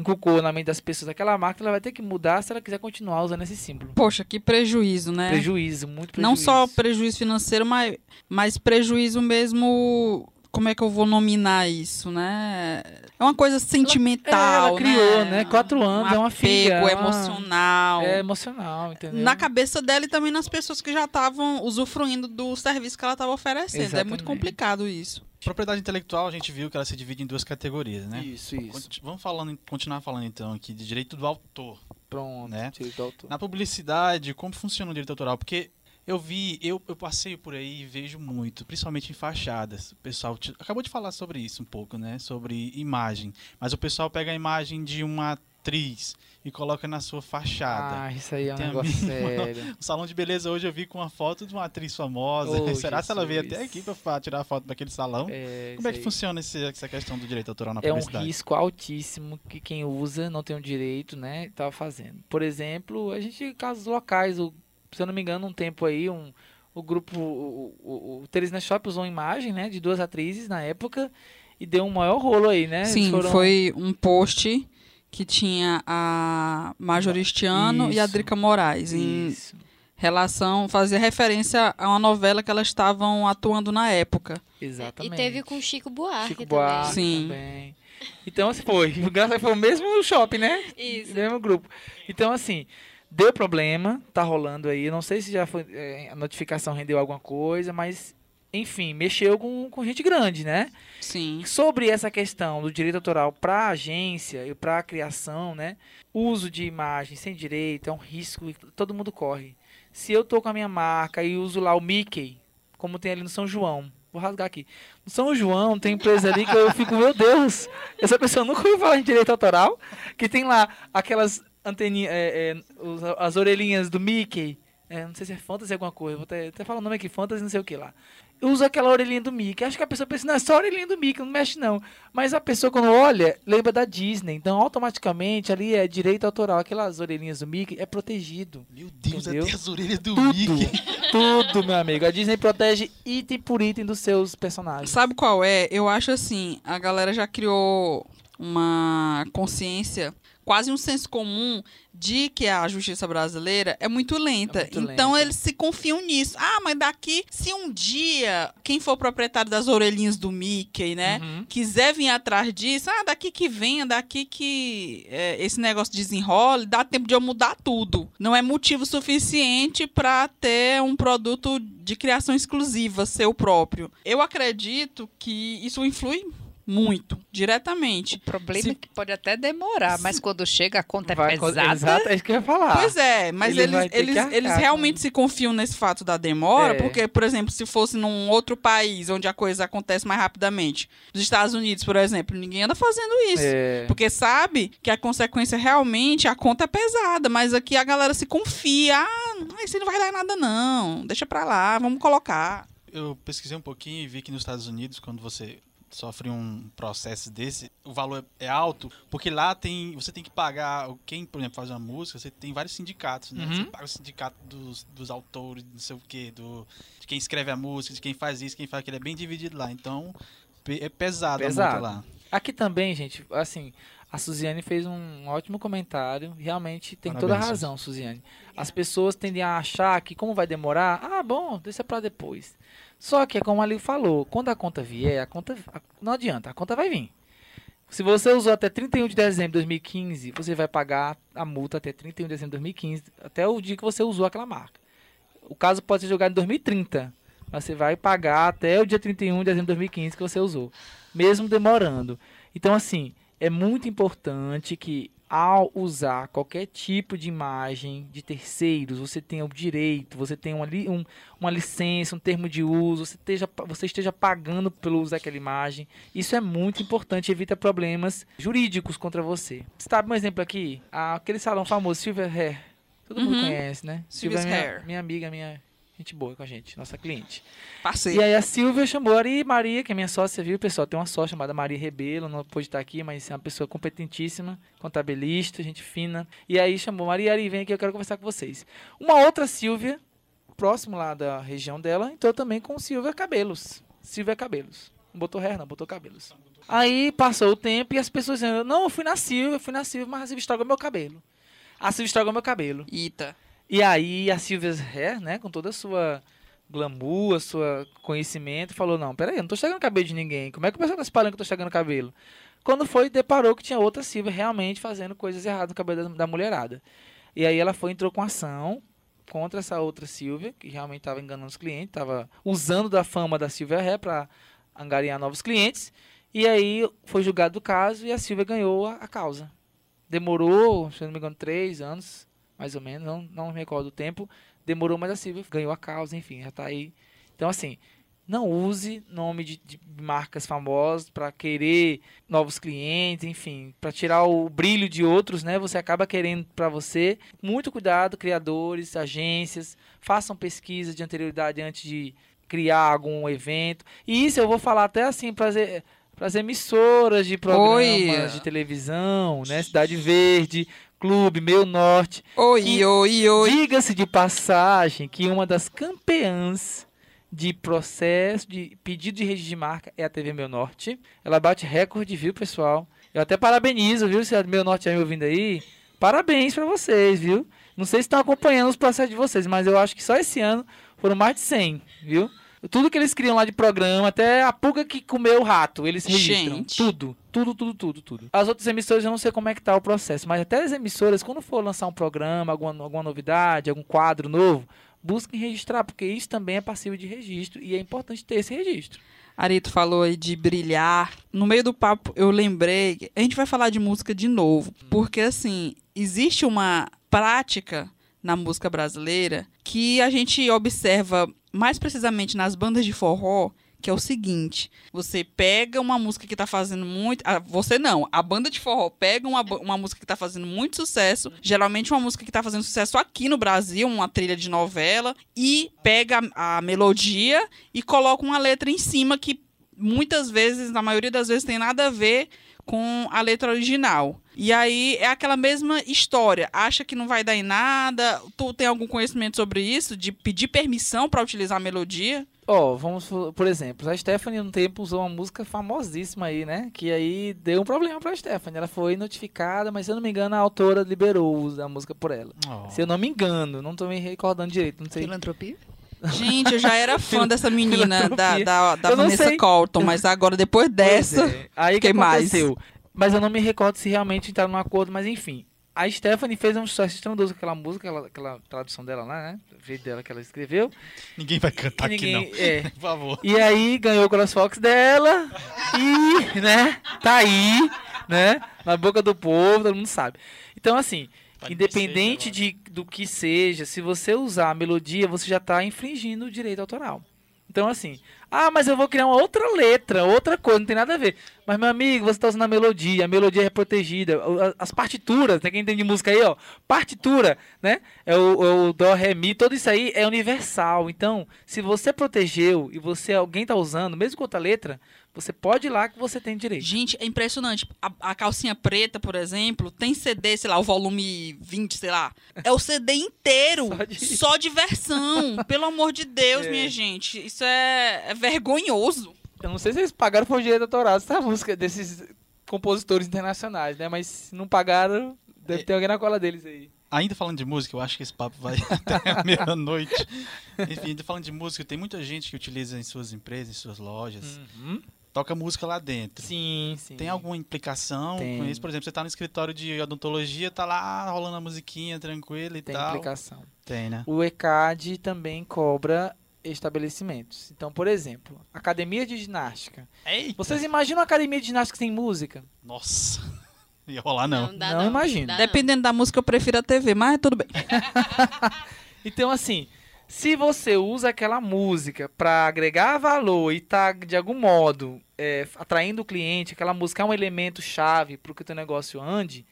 S6: inculcou na mente das pessoas aquela marca, ela vai ter que mudar se ela quiser continuar usando esse símbolo.
S2: Poxa, que prejuízo, né?
S6: Prejuízo, muito prejuízo.
S2: Não só prejuízo financeiro, mas, mas prejuízo mesmo como é que eu vou nominar isso, né? É uma coisa sentimental,
S6: ela, é, ela criou,
S2: né?
S6: né? Quatro anos,
S2: um
S6: é uma filha.
S2: apego emocional.
S6: É emocional, entendeu?
S2: Na cabeça dela e também nas pessoas que já estavam usufruindo do serviço que ela estava oferecendo.
S6: Exatamente.
S2: É muito complicado isso.
S1: Propriedade intelectual, a gente viu que ela se divide em duas categorias, né?
S6: Isso, isso.
S1: Vamos falando, continuar falando então aqui de direito do autor.
S6: Pronto,
S1: né?
S6: direito do autor.
S1: Na publicidade, como funciona o direito autoral? Porque eu vi, eu, eu passeio por aí e vejo muito, principalmente em fachadas. O pessoal te- acabou de falar sobre isso um pouco, né? Sobre imagem. Mas o pessoal pega a imagem de uma atriz e coloca na sua fachada.
S6: Ah, isso aí é um
S1: Tem a
S6: negócio
S1: mínima
S6: sério. (laughs)
S1: O salão de beleza hoje eu vi com uma foto de uma atriz famosa.
S6: Oh, (laughs)
S1: Será que ela veio até aqui pra fa- tirar foto daquele salão?
S6: É,
S1: Como é que
S6: aí.
S1: funciona esse- essa questão do direito autoral na
S6: É um
S1: publicidade?
S6: risco altíssimo que quem usa não tem o direito, né? Estava fazendo. Por exemplo, a gente casos locais, o, se eu não me engano, um tempo aí, um, o grupo, o, o, o Teresina Shop usou uma imagem, né, de duas atrizes na época e deu um maior rolo aí, né?
S2: Sim,
S6: foram-
S2: foi um post que tinha a Majoristiano e a. Drica Moraes em
S6: Isso.
S2: relação, fazia referência a uma novela que elas estavam atuando na época.
S6: Exatamente.
S3: E teve com Chico Buarque
S6: Chico
S3: também.
S6: Buarque
S2: Sim.
S6: também. Então, assim, foi. (laughs) Foi o mesmo shopping, né?
S3: Isso.
S6: mesmo grupo. Então, assim, deu problema, tá rolando aí. Não sei se já foi. é, a notificação rendeu alguma coisa, mas, enfim, mexeu com, com gente grande, né?
S2: Sim.
S6: Sobre essa questão do direito autoral para agência e para criação, né? Uso de imagem sem direito é um risco que todo mundo corre. Se eu tô com a minha marca e uso lá o Mickey, como tem ali no São João, vou rasgar aqui. No São João tem empresa ali que eu fico, meu Deus, essa pessoa nunca ouviu falar em direito autoral, que tem lá aquelas anteninhas, é, é, as orelhinhas do Mickey. É, não sei se é fantasy alguma coisa, vou até, até falar o nome aqui, fantasy não sei o que lá. Eu uso aquela orelhinha do Mickey. Acho que a pessoa pensa, não, é só a orelhinha do Mickey, não mexe não. Mas a pessoa, quando olha, lembra da Disney. Então, automaticamente, ali é direito autoral. Aquelas orelhinhas do Mickey é protegido.
S1: Meu Deus,
S6: Entendeu?
S1: até as orelhas do
S6: Tudo.
S1: Mickey.
S6: Tudo, meu amigo. A Disney protege item por item dos seus personagens.
S2: Sabe qual é? Eu acho assim, a galera já criou uma consciência, quase um senso comum de que a justiça brasileira é muito lenta.
S6: É muito
S2: então
S6: lenta.
S2: eles se confiam nisso. Ah, mas daqui, se um dia quem for proprietário das orelhinhas do Mickey, né,
S6: Uhum.
S2: quiser vir atrás disso, ah, daqui que venha, daqui que é, esse negócio desenrole, dá tempo de eu mudar tudo. Não é motivo suficiente para ter um produto de criação exclusiva, seu próprio. Eu acredito que isso influi muito, diretamente.
S4: O problema
S2: Se-
S4: é que pode até demorar, mas quando chega a conta é
S6: Vai co-
S4: pesada.
S6: Exato, é isso que eu ia falar.
S2: Pois é, mas
S6: Ele
S2: eles, eles,
S6: arcar
S2: eles realmente se confiam nesse fato da demora,
S6: É.
S2: porque, por exemplo, se fosse num outro país onde a coisa acontece mais rapidamente, nos Estados Unidos, por exemplo, ninguém anda fazendo isso.
S6: É.
S2: Porque sabe que a consequência realmente, a conta é pesada, mas aqui a galera se confia. Ah, isso não vai dar nada não, deixa pra lá, vamos colocar.
S1: Eu pesquisei um pouquinho e vi que nos Estados Unidos, quando você sofre um processo desse, o valor é alto, porque lá tem, você tem que pagar, quem, por exemplo, faz uma música, você tem vários sindicatos, né?
S6: Uhum.
S1: Você paga o sindicato dos, dos autores, não sei o quê, do, de quem escreve a música, de quem faz isso, quem faz aquilo, é bem dividido lá. Então, é pesado,
S6: Pesado.
S1: a multa lá.
S6: Aqui também, gente, assim, a Suziane fez um ótimo comentário. Realmente tem toda a
S1: Parabéns,
S6: razão, Suziane. As pessoas tendem a achar que como vai demorar, ah, bom, deixa pra depois. Só que é como ali falou, quando a conta vier, a conta a- não adianta, a conta vai vir. Se você usou até 31 de dezembro de 2015, você vai pagar a multa até 31 de dezembro de 2015, até o dia que você usou aquela marca. O caso pode ser jogado em 2030, mas você vai pagar até o dia 31 de dezembro de 2015 que você usou, mesmo demorando. Então, assim, é muito importante que ao usar qualquer tipo de imagem de terceiros, você tem o direito, você tem uma, li, um, uma licença, um termo de uso, você esteja, você esteja pagando pelo uso daquela imagem. Isso é muito importante, evita problemas jurídicos contra você. Sabe um exemplo aqui? Aquele salão famoso, Silver Hair. Todo mundo
S2: Uhum.
S6: conhece, né?
S2: Silver's
S6: Silver é minha,
S2: Hair.
S6: minha amiga, minha gente boa com a gente, nossa cliente.
S2: Parceiro.
S6: E aí a Silvia chamou a Ari Maria, que é minha sócia, viu, pessoal? Tem uma sócia chamada Maria Rebelo, não pôde estar aqui, mas é uma pessoa competentíssima, contabilista, gente fina. E aí chamou Maria Ari, vem aqui, eu quero conversar com vocês. Uma outra Silvia, próximo lá da região dela, entrou também com Silvia Cabelos. Silvia Cabelos. Não botou hair, não, botou cabelos. Aí passou o tempo e as pessoas dizendo, não, eu fui na Silvia, eu fui na Silvia, mas a Silvia estragou meu cabelo. A Silvia estragou meu cabelo.
S2: Ita.
S6: E aí a Silvia Hair, né, com toda a sua glamour, a sua conhecimento, falou, não, peraí, eu não tô chegando no cabelo de ninguém. Como é que o pessoal tá espalhando que eu tô chegando no cabelo? Quando foi, deparou que tinha outra Silvia realmente fazendo coisas erradas no cabelo da, da mulherada. E aí ela foi, entrou com ação contra essa outra Silvia, que realmente estava enganando os clientes, estava usando da fama da Silvia Hair para angariar novos clientes. E aí foi julgado o caso e a Silvia ganhou a, a causa. Demorou, se não me engano, três anos, mais ou menos, não, não me recordo o tempo. Demorou, mas a Silvia ganhou a causa, enfim, já tá aí. Então, assim, não use nome de, de marcas famosas para querer novos clientes, enfim, para tirar o brilho de outros, né? Você acaba querendo para você. Muito cuidado, criadores, agências, façam pesquisa de anterioridade antes de criar algum evento. E isso eu vou falar até assim para para as emissoras de programas
S2: Oi.
S6: de televisão, né? Cidade Verde, Clube, Meio Norte.
S2: Oi, oi, oi.
S6: Diga-se de passagem que uma das campeãs de processo de pedido de registro de marca é a TV Meu Norte. Ela bate recorde, viu, pessoal? Eu até parabenizo, viu, se a Meu Norte está me ouvindo aí. Parabéns para vocês, viu? Não sei se estão acompanhando os processos de vocês, mas eu acho que só esse ano foram mais de 100, viu? Tudo que eles criam lá de programa, até a pulga que comeu o rato, eles registram.
S2: Gente.
S6: Tudo, tudo, tudo, tudo, tudo. As outras emissoras eu não sei como é que tá o processo, mas até as emissoras, quando for lançar um programa, alguma, alguma novidade, algum quadro novo, busquem registrar, porque isso também é passível de registro e é importante ter esse registro.
S2: Arito falou aí de brilhar. No meio do papo, eu lembrei. A gente vai falar de música de novo. Porque, assim, existe uma prática na música brasileira que a gente observa mais precisamente nas bandas de forró. Que é o seguinte: você pega uma música que tá fazendo muito. ah, você não, a banda de forró pega uma, uma música que tá fazendo muito sucesso, geralmente uma música que tá fazendo sucesso aqui no Brasil, uma trilha de novela, e pega a, a melodia e coloca uma letra em cima que muitas vezes, na maioria das vezes, tem nada a ver com a letra original. E aí é aquela mesma história. Acha que não vai dar em nada. Tu tem algum conhecimento sobre isso? De pedir permissão para utilizar a melodia?
S6: Ó, vamos, por exemplo, a Stephanie no tempo usou uma música famosíssima aí, né? Que aí deu um problema pra Stephanie. Ela foi notificada, mas se eu não me engano, a autora liberou o uso da música por ela.
S1: Oh.
S6: Se eu não me engano, não tô me recordando direito, não sei.
S4: Filantropia?
S2: Gente, eu já era (laughs) fã dessa menina da, da, da Vanessa
S6: sei.
S2: Colton, mas agora, depois
S6: Pois
S2: dessa.
S6: é. Aí que
S2: que mais?
S6: aconteceu. Mas eu não me recordo se realmente entraram num acordo, mas enfim. A Stephanie fez um sucesso estrondoso com aquela música, aquela, aquela tradução dela lá, né? O jeito dela que ela escreveu.
S1: Ninguém vai cantar
S6: E
S1: aqui, não.
S6: ninguém- é.
S1: Por favor.
S6: E aí ganhou o CrossFox dela e, né, tá aí, né, na boca do povo, todo mundo sabe. Então, assim,
S5: Pode
S6: independente
S5: ser,
S6: de, do que seja, se você usar a melodia, você já tá infringindo o direito autoral. Então, assim, ah, mas eu vou criar uma outra letra, outra coisa, não tem nada a ver. Mas, meu amigo, você tá usando a melodia, a melodia é protegida. As partituras, tem quem entende de música aí, ó. Partitura, né? É o, é o Dó, Ré, Mi, tudo isso aí é universal. Então, se você protegeu e você alguém tá usando, mesmo com outra letra, você pode ir lá que você tem direito.
S2: Gente, é impressionante. A, a calcinha preta, por exemplo, tem CD, sei lá, o volume 20, sei lá. É o CD inteiro.
S6: Só de-
S2: Só de versão. (laughs) Pelo amor de Deus,
S6: É.
S2: minha gente. Isso é, é vergonhoso.
S6: Eu não sei se eles pagaram por direito autoral essa música desses compositores internacionais, né? Mas se não pagaram, deve ter alguém na cola deles aí.
S1: Ainda falando de música, eu acho que esse papo vai (laughs) até a meia-noite. (laughs) Enfim, ainda falando de música, tem muita gente que utiliza em suas empresas, em suas lojas, toca música lá dentro.
S6: Sim, sim.
S1: Tem alguma implicação
S6: Tem.
S1: com isso? Por exemplo, você tá no escritório de odontologia, tá lá rolando a musiquinha tranquila e
S6: Tem
S1: tal.
S6: implicação.
S1: Tem, né?
S6: O ECAD também cobra estabelecimentos. Então, por exemplo, academia de ginástica.
S1: Eita!
S6: Vocês imaginam uma academia de ginástica sem música?
S1: Nossa! (laughs) Ia rolar não.
S3: dá
S6: Não imagino.
S3: dá
S2: Dependendo da música, eu prefiro a TV, mas tudo bem. (laughs)
S6: Então, assim, se você usa aquela música para agregar valor e tá, de algum modo, é, atraindo o cliente, aquela música é um elemento chave para que o teu negócio ande,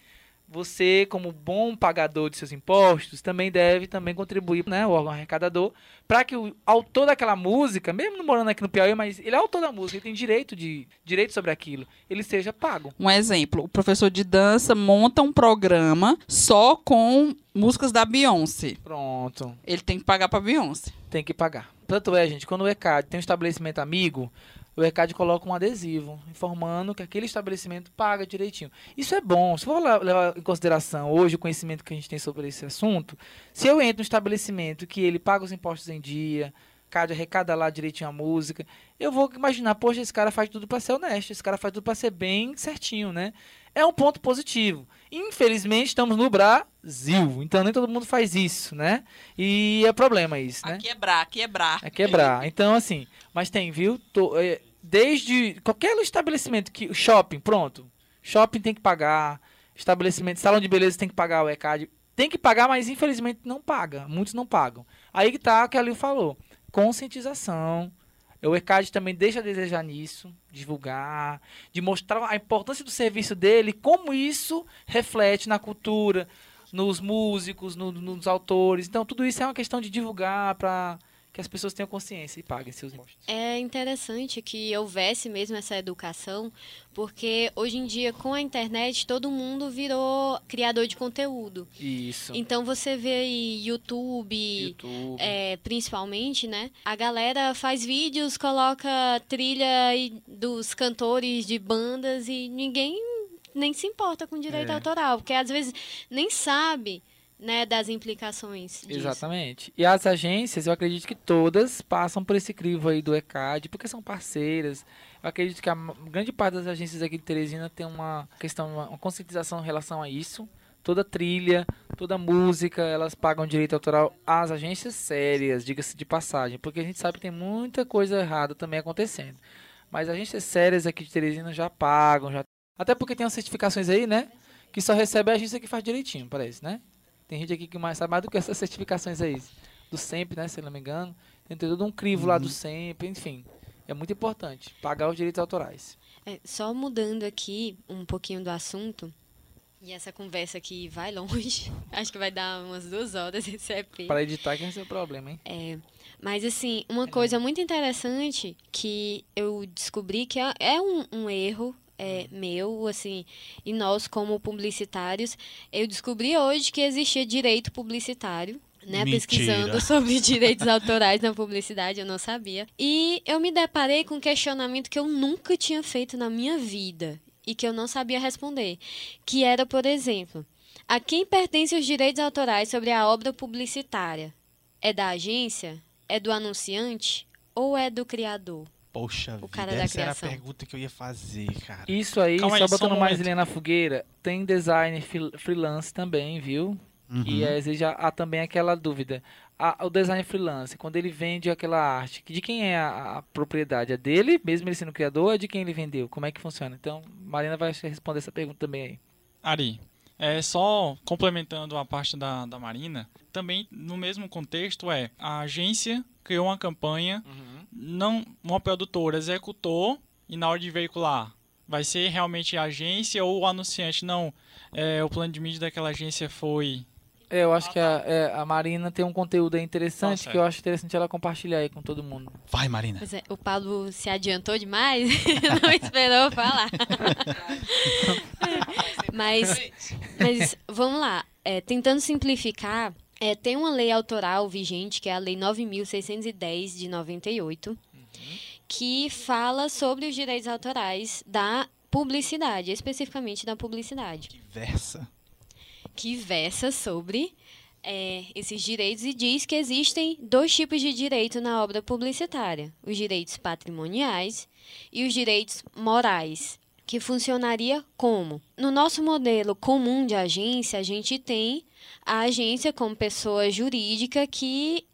S6: você, como bom pagador de seus impostos, também deve também contribuir, né, o órgão arrecadador, para que o autor daquela música, mesmo não morando aqui no Piauí, mas ele é autor da música, ele tem direito de direito sobre aquilo, ele seja pago.
S2: Um exemplo, o professor de dança monta um programa só com músicas da Beyoncé.
S6: Pronto.
S2: Ele tem que pagar pra Beyoncé.
S6: tem que pagar. Tanto é, gente, quando o ECAD tem um estabelecimento amigo, o ECAD coloca um adesivo informando que aquele estabelecimento paga direitinho. Isso é bom. Se for levar em consideração hoje o conhecimento que a gente tem sobre esse assunto, se eu entro no estabelecimento que ele paga os impostos em dia, CAD arrecada lá direitinho a música, eu vou imaginar, poxa, esse cara faz tudo para ser honesto, esse cara faz tudo para ser bem certinho, né? É um ponto positivo. Infelizmente, estamos no Brasil, então nem todo mundo faz isso, né? E é problema isso, né?
S2: quebrar, quebrar.
S6: É quebrar. Então, assim, mas tem, viu? Tô, é, desde qualquer estabelecimento que. Shopping, pronto. Shopping tem que pagar. Estabelecimento, salão de beleza tem que pagar o ECAD. Tem que pagar, mas infelizmente não paga. Muitos não pagam. Aí que tá o que a Liu falou. Conscientização. O ECAD também deixa a desejar nisso, divulgar, de mostrar a importância do serviço dele, como isso reflete na cultura, nos músicos, no- nos autores. Então, tudo isso é uma questão de divulgar para que as pessoas tenham consciência e paguem seus impostos.
S3: É interessante que houvesse mesmo essa educação, porque hoje em dia, com a internet, todo mundo virou criador de conteúdo.
S6: Isso.
S3: Então você vê aí YouTube,
S6: YouTube.
S3: é, principalmente, né? A galera faz vídeos, coloca trilha dos cantores de bandas e ninguém nem se importa com direito
S6: É.
S3: autoral, porque às vezes nem sabe, né, das implicações disso.
S6: Exatamente. E as agências, eu acredito que todas passam por esse crivo aí do ECAD, porque são parceiras. Eu acredito que a grande parte das agências aqui de Teresina tem uma questão, uma, conscientização em relação a isso. Toda trilha, toda música, elas pagam direito autoral às agências sérias, diga-se de passagem, porque a gente sabe que tem muita coisa errada também acontecendo. Mas agências sérias aqui de Teresina já pagam, já até porque tem umas certificações aí, né? Que só recebe a agência que faz direitinho, parece, né? Tem gente aqui que mais sabe mais do que essas certificações aí. Do SEMP, né? Se não me engano. Tem todo um crivo lá do SEMP, enfim. É muito importante pagar os direitos autorais.
S3: É, só mudando aqui um pouquinho do assunto, e essa conversa aqui vai longe, (laughs) acho que vai dar umas duas horas esse EP.
S6: Para editar que esse é o problema, hein?
S3: É, mas assim, uma coisa muito interessante que eu descobri que é, é um, um erro é, meu, assim, e nós como publicitários, eu descobri hoje que existia direito publicitário. Né,
S1: Mentira.
S3: pesquisando (laughs) sobre direitos autorais na publicidade, eu não sabia. E eu me deparei com um questionamento que eu nunca tinha feito na minha vida e que eu não sabia responder, que era, por exemplo, a quem pertencem os direitos autorais sobre a obra publicitária? É da agência? É do anunciante? Ou é do criador?
S1: Poxa vida,
S3: cara da
S1: essa era a pergunta que eu ia fazer, cara.
S6: Isso aí,
S5: Calma
S6: só
S5: aí, só
S6: botando
S5: um
S6: mais linha na fogueira, tem design free- freelance também, viu?
S1: Uhum.
S6: E exige a- há também aquela dúvida. A- o design freelance, quando ele vende aquela arte, de quem é a, a propriedade? É dele, mesmo ele sendo criador, ou é de quem ele vendeu? Como é que funciona? Então, Marina vai responder essa pergunta também aí.
S5: Ari, é só complementando a parte da, da Marina, também no mesmo contexto é a agência criou uma campanha, não uma produtora executou e na hora de veicular vai ser realmente a agência ou o anunciante não é, o plano de mídia daquela agência foi
S6: É, eu acho que a, é, a Marina tem um conteúdo aí interessante que eu acho interessante ela compartilhar aí com todo mundo.
S1: Vai, Marina.
S3: Pois é, o Pablo se adiantou demais, (laughs) não esperou falar. (laughs) mas, mas vamos lá, é, tentando simplificar, é, tem uma lei autoral vigente, que é a Lei 9.610 de 98, que fala sobre os direitos autorais da publicidade, especificamente da publicidade
S1: Que versa.
S3: que versa sobre é, esses direitos e diz que existem dois tipos de direito na obra publicitária: os direitos patrimoniais e os direitos morais. Que funcionaria como? No nosso modelo comum de agência, a gente tem a agência como pessoa jurídica que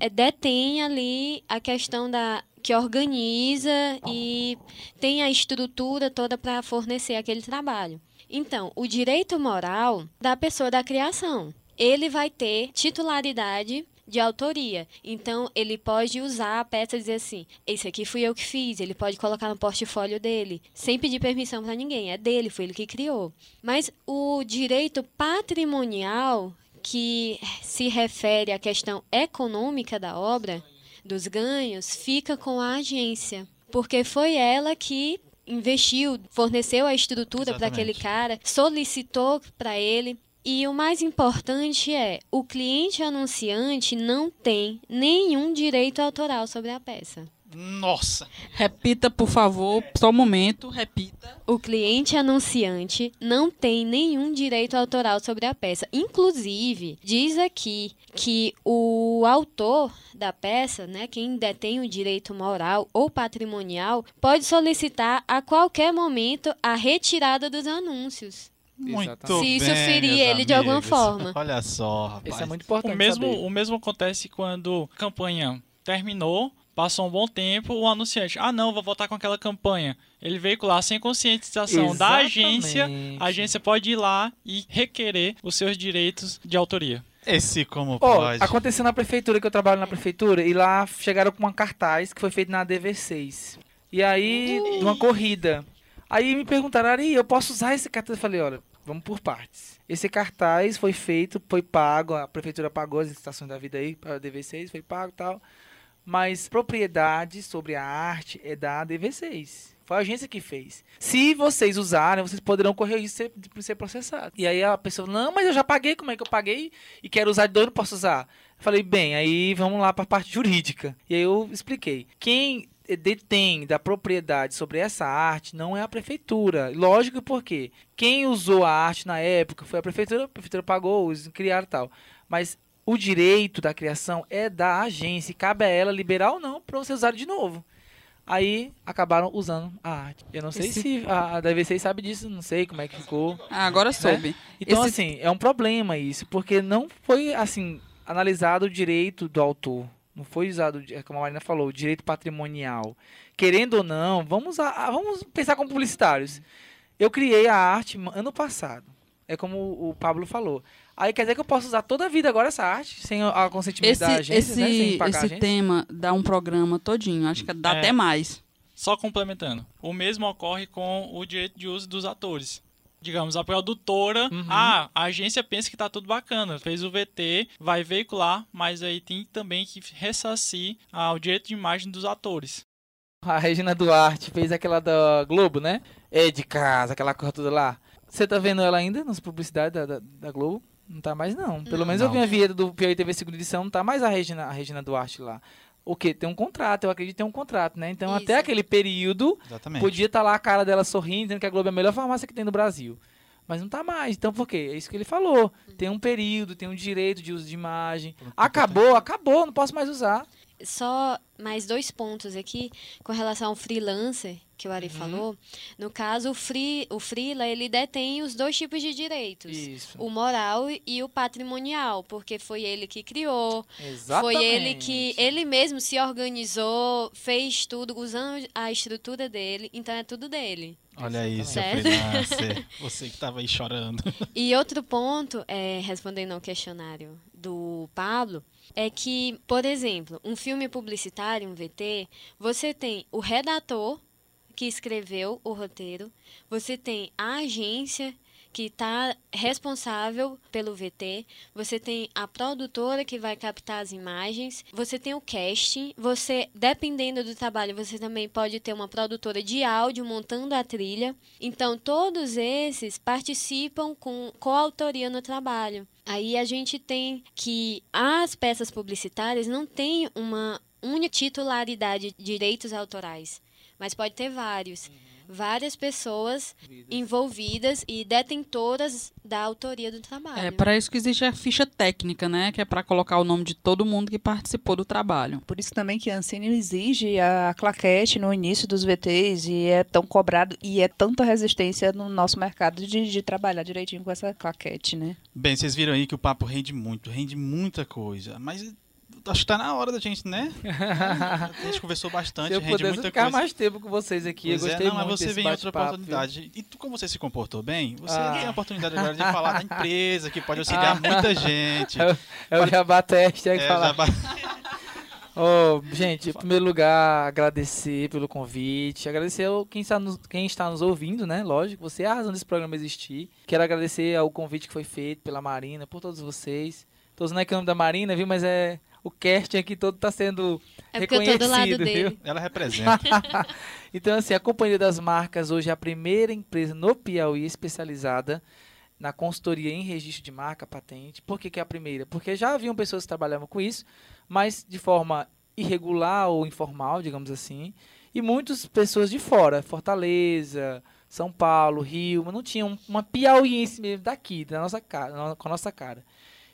S3: é, detém ali a questão da que organiza e tem a estrutura toda para fornecer aquele trabalho. Então, o direito moral da pessoa da criação, ele vai ter titularidade de autoria. Então, ele pode usar a peça e dizer assim: esse aqui fui eu que fiz. Ele pode colocar no portfólio dele, sem pedir permissão para ninguém. É dele, foi ele que criou. Mas o direito patrimonial, que se refere à questão econômica da obra, dos ganhos, fica com a agência. Porque foi ela que investiu, forneceu a estrutura para aquele cara, solicitou para ele. E o mais importante é, o cliente anunciante não tem nenhum direito autoral sobre a peça.
S1: Nossa!
S2: Repita, por favor, só um momento, repita.
S3: O cliente anunciante não tem nenhum direito autoral sobre a peça. Inclusive, diz aqui que o autor da peça, né, quem detém o direito moral ou patrimonial, pode solicitar a qualquer momento a retirada dos anúncios.
S1: Muito
S6: Exatamente.
S3: Se isso
S1: bem,
S3: ferir ele de alguma
S1: amigos.
S3: forma.
S1: Olha só, rapaz.
S6: Isso é muito importante.
S5: O mesmo,
S6: saber.
S5: o mesmo acontece quando a campanha terminou, passou um bom tempo, o anunciante, ah não, vou voltar com aquela campanha. Ele veicular sem conscientização da agência,
S6: Exatamente.
S5: a agência pode ir lá e requerer os seus direitos de autoria.
S1: Esse como
S6: Ó,
S1: pode.
S6: aconteceu na prefeitura, que eu trabalho na prefeitura, e lá chegaram com uma cartaz que foi feito na DV6. E aí, uma corrida. Aí me perguntaram, Ari, eu posso usar esse cartaz? Eu falei, olha, vamos por partes. Esse cartaz foi feito, foi pago, a prefeitura pagou as estações da vida aí, para a DV6, foi pago e tal. Mas propriedade sobre a arte é da DV6. Foi a agência que fez. Se vocês usarem, vocês poderão correr isso e ser, ser processado. E aí a pessoa, não, mas eu já paguei, como é que eu paguei? E quero usar de dois, não posso usar. Eu falei, bem, aí vamos lá para a parte jurídica. E aí eu expliquei. Quem detém da propriedade sobre essa arte não é a prefeitura. Lógico porque quem usou a arte na época foi a prefeitura, a prefeitura pagou, eles criaram e tal. Mas o direito da criação é da agência e cabe a ela liberar ou não para você usar de novo. Aí acabaram usando a arte. Eu não sei
S2: Esse-
S6: se a, a DV6 sabe disso, não sei como é que ficou.
S2: Ah, agora soube.
S6: Então,
S2: Esse-
S6: assim, é um problema isso, porque não foi, assim, analisado o direito do autor. Não foi usado, é como a Marina falou, o direito patrimonial. Querendo ou não, vamos, a, vamos pensar como publicitários. Eu criei a arte ano passado. É como o Pablo falou. Aí quer dizer que eu posso usar toda a vida agora essa arte, sem a consentimento
S2: Esse,
S6: da agência,
S2: esse,
S6: né? Sem pagar a
S2: esse tema dá um programa todinho. Acho que dá
S5: É.
S2: até mais.
S5: Só complementando. O mesmo ocorre com o direito de uso dos atores. Digamos, a produtora,
S6: Uhum.
S5: ah, a agência pensa que tá tudo bacana, fez o VT, vai veicular, mas aí tem também que ressarcir ah, o direito de imagem dos atores.
S6: A Regina Duarte fez aquela da Globo, né? É de casa, aquela coisa toda lá. Você tá vendo ela ainda nas publicidades da, da, da Globo? Não tá mais, não. Pelo
S3: Não.
S6: menos eu vi
S1: Não.
S6: a vinheta do Piauí TV segunda edição, não tá mais a Regina, a Regina Duarte lá. O quê? Tem um contrato, eu acredito que tem um contrato, né? Então
S3: Isso.
S6: até aquele período
S1: Exatamente.
S6: podia estar lá a cara dela sorrindo, dizendo que a Globo é a melhor farmácia que tem no Brasil. Mas não tá mais. Então por quê? É isso que ele falou. Tem um período, tem um direito de uso de imagem. Acabou, acabou, não posso mais usar.
S3: Só mais dois pontos aqui com relação ao freelancer que o Ari falou. No caso, o free, o freela, ele detém os dois tipos de direitos.
S6: Isso.
S3: O moral e o patrimonial, porque foi ele que criou,
S6: Exatamente.
S3: foi ele que ele mesmo se organizou, fez tudo usando a estrutura dele, então é tudo dele.
S1: Olha aí, seu freelancer. (laughs) Você que tava aí chorando.
S3: E outro ponto, é, respondendo ao questionário do Pablo, é que, por exemplo, um filme publicitário, um VT, você tem o redator que escreveu o roteiro, você tem a agência que está responsável pelo VT, você tem a produtora que vai captar as imagens, você tem o casting, você, dependendo do trabalho, você também pode ter uma produtora de áudio montando a trilha. Então, todos esses participam com coautoria no trabalho. Aí a gente tem que as peças publicitárias não têm uma única titularidade de direitos autorais, mas pode ter vários. Várias pessoas envolvidas e detentoras da autoria do trabalho.
S2: É para isso que existe a ficha técnica, né? Que é para colocar o nome de todo mundo que participou do trabalho.
S4: Por isso também que a Ancine exige a claquete no início dos VTs e é tão cobrado e é tanta resistência no nosso mercado de, de trabalhar direitinho com essa claquete, né?
S1: Bem, vocês viram aí que o papo rende muito, rende muita coisa. Mas acho que tá na hora da gente, né? (laughs) a gente conversou bastante,
S6: Se eu
S1: rende muita
S6: ficar
S1: coisa.
S6: mais tempo com vocês aqui,
S1: Pois
S6: eu
S1: é,
S6: gostei
S1: não, mas
S6: muito
S1: você
S6: desse
S1: vem em outra oportunidade. E tu, como você se comportou bem, você
S6: Ah.
S1: tem a oportunidade agora de falar da empresa, que pode auxiliar muita gente. (laughs)
S6: É o Jabá Teste, aí
S1: É,
S6: falar.
S1: já ba- (laughs)
S6: Ô, gente, em primeiro lugar, agradecer pelo convite, agradecer quem está, nos, quem está nos ouvindo, né? Lógico, você é a razão desse programa existir. Quero agradecer ao convite que foi feito pela Marina, por todos vocês. Tô usando aqui o nome da Marina, viu? Mas é o casting aqui todo está sendo
S3: É porque eu tô do lado
S6: reconhecido,
S3: dele.
S6: viu?
S1: Ela representa. (laughs)
S6: Então, assim, a Companhia das Marcas hoje é a primeira empresa no Piauí especializada na consultoria em registro de marca, patente. Por que, que é a primeira? Porque já haviam pessoas que trabalhavam com isso, mas de forma irregular ou informal, digamos assim, e muitas pessoas de fora, Fortaleza, São Paulo, Rio, mas não tinham uma piauiense mesmo daqui, da nossa cara, com a nossa cara.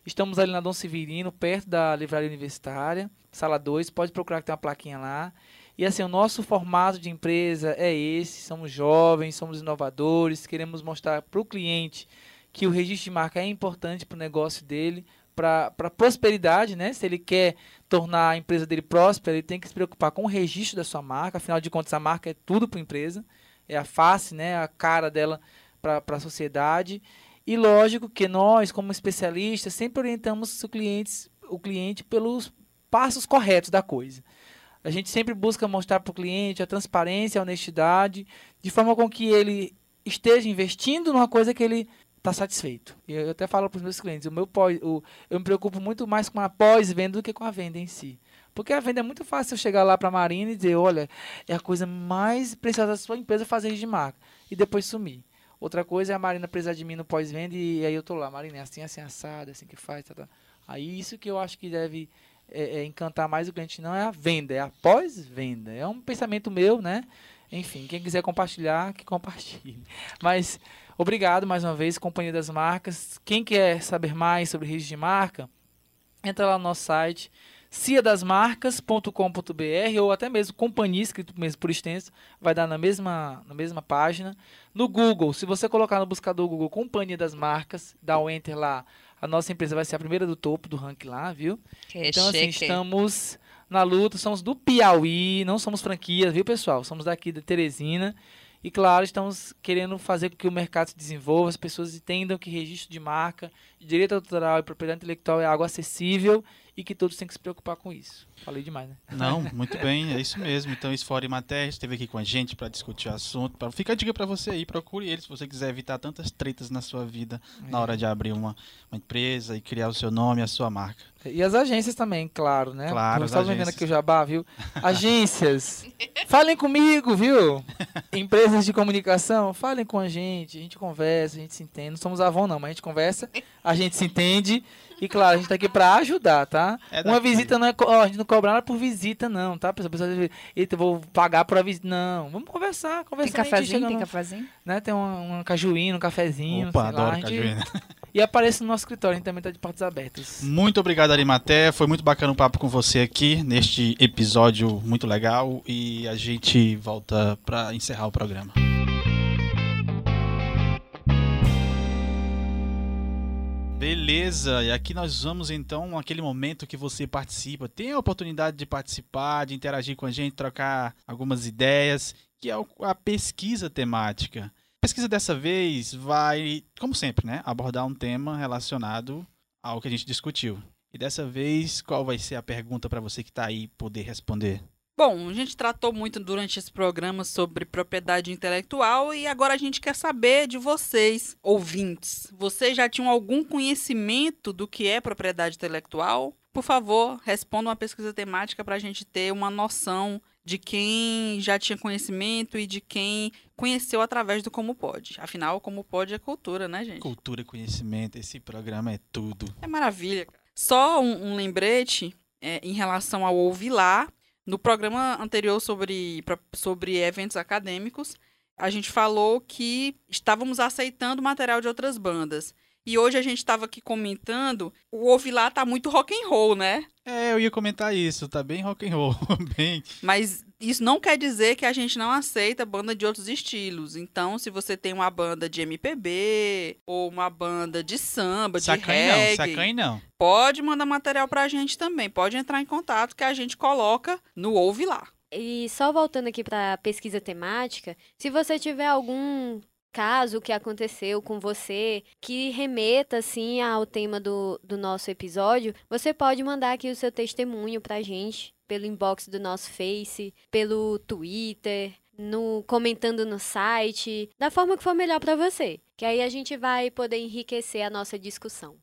S6: Estamos ali na Dom Severino, perto da Livraria Universitária, sala 2, pode procurar que tem uma plaquinha lá. E assim, o nosso formato de empresa é esse, somos jovens, somos inovadores, queremos mostrar para o cliente que o registro de marca é importante para o negócio dele, para a prosperidade, né? Se ele quer tornar a empresa dele próspera, ele tem que se preocupar com o registro da sua marca, afinal de contas a marca é tudo para a empresa, é a face, né? a cara dela para a sociedade. E lógico que nós, como especialistas, sempre orientamos os clientes, o cliente pelos passos corretos da coisa. A gente sempre busca mostrar para o cliente a transparência, a honestidade, de forma com que ele esteja investindo numa coisa que ele está satisfeito. Eu até falo para os meus clientes, o meu pós, o, eu me preocupo muito mais com a pós-venda do que com a venda em si. Porque a venda é muito fácil eu chegar lá para a Marina e dizer, olha, é a coisa mais preciosa da sua empresa fazer de marca. E depois sumir. Outra coisa é a Marina precisar de mim no pós-venda e aí eu tô lá, Marina, é assim, assim, assado, é assim que faz, tá, tá. Aí isso que eu acho que deve é, é, encantar mais o cliente, não é a venda, é a pós-venda. É um pensamento meu, né? Enfim, quem quiser compartilhar, que compartilhe. (laughs) Mas obrigado mais uma vez, Companhia das Marcas. Quem quer saber mais sobre registro de marca, entra lá no nosso site ciadasmarcas.com.br ou até mesmo companhia, escrito mesmo por extenso, vai dar na mesma, na mesma página. No Google, se você colocar no buscador Google Companhia das Marcas, dá o enter lá, a nossa empresa vai ser a primeira do topo do ranking lá, viu?
S4: Que
S6: então, assim,
S4: chique.
S6: estamos na luta, somos do Piauí, não somos franquias, viu, pessoal? Somos daqui de Teresina. E, claro, estamos querendo fazer com que o mercado se desenvolva, as pessoas entendam que registro de marca, direito autoral e propriedade intelectual é algo acessível e que todos têm que se preocupar com isso. Falei demais, né?
S1: Não, (laughs) muito bem, é isso mesmo. Então, esse Fora Matéria esteve aqui com a gente para discutir o assunto. Pra- Fica a dica para você aí, procure ele se você quiser evitar tantas tretas na sua vida na hora de abrir uma, uma empresa e criar o seu nome e a sua marca.
S6: E as agências também, claro, né?
S1: Claro, as
S6: Estava vendendo aqui o jabá, viu? (laughs) Agências, falem comigo, viu? Empresas de comunicação, falem com a gente. A gente conversa, a gente se entende. Não somos avô, não, mas a gente conversa, a gente se entende. E claro, a gente tá aqui pra ajudar, tá?
S1: É
S6: Uma visita não é. ó, a gente não cobra nada por visita, não, tá? Pessoal, pessoal, eita, eu vou pagar por a visita. Não, vamos conversar,
S4: Tem
S6: conversar.
S4: cafezinho? Tem cafezinho?
S6: né? Tem um, um cajuíno, um cafezinho.
S1: Opa,
S6: sei lá,
S1: adoro
S6: a gente-
S1: cajuína.
S6: E apareça no nosso escritório, a gente também tá de portas abertas.
S1: Muito obrigado, Arimaté. Foi muito bacana o papo com você aqui neste episódio muito legal e a gente volta para encerrar o programa. Beleza, e aqui nós vamos então aquele momento que você participa, tem a oportunidade de participar, de interagir com a gente, trocar algumas ideias, que é a pesquisa temática. A pesquisa dessa vez vai, como sempre, né, abordar um tema relacionado ao que a gente discutiu. E dessa vez, qual vai ser a pergunta para você que está aí poder responder?
S2: Bom, a gente tratou muito durante esse programa sobre propriedade intelectual e agora a gente quer saber de vocês, ouvintes. Vocês já tinham algum conhecimento do que é propriedade intelectual? Por favor, responda uma pesquisa temática para a gente ter uma noção de quem já tinha conhecimento e de quem conheceu através do Como Pode. Afinal, Como Pode é cultura, né, gente?
S1: Cultura e conhecimento, esse programa é tudo.
S2: É maravilha. cara. Só um, um lembrete é, em relação ao Ouvi Lá. No programa anterior sobre, sobre eventos acadêmicos, a gente falou que estávamos aceitando material de outras bandas. E hoje a gente estava aqui comentando, o Lá tá muito rock and roll, né?
S1: É, eu ia comentar isso, tá bem rock and roll, (laughs) bem.
S2: Mas isso não quer dizer que a gente não aceita banda de outros estilos. Então, se você tem uma banda de MPB ou uma banda de samba, de reggae,
S1: não, sacanhe não.
S2: pode mandar material pra gente também. Pode entrar em contato que a gente coloca no Ouve Lá.
S3: E só voltando aqui para a pesquisa temática, se você tiver algum caso que aconteceu com você que remeta assim ao tema do, do nosso episódio, você pode mandar aqui o seu testemunho pra gente pelo inbox do nosso Face, pelo Twitter, no comentando no site, da forma que for melhor pra você, que aí a gente vai poder enriquecer a nossa discussão.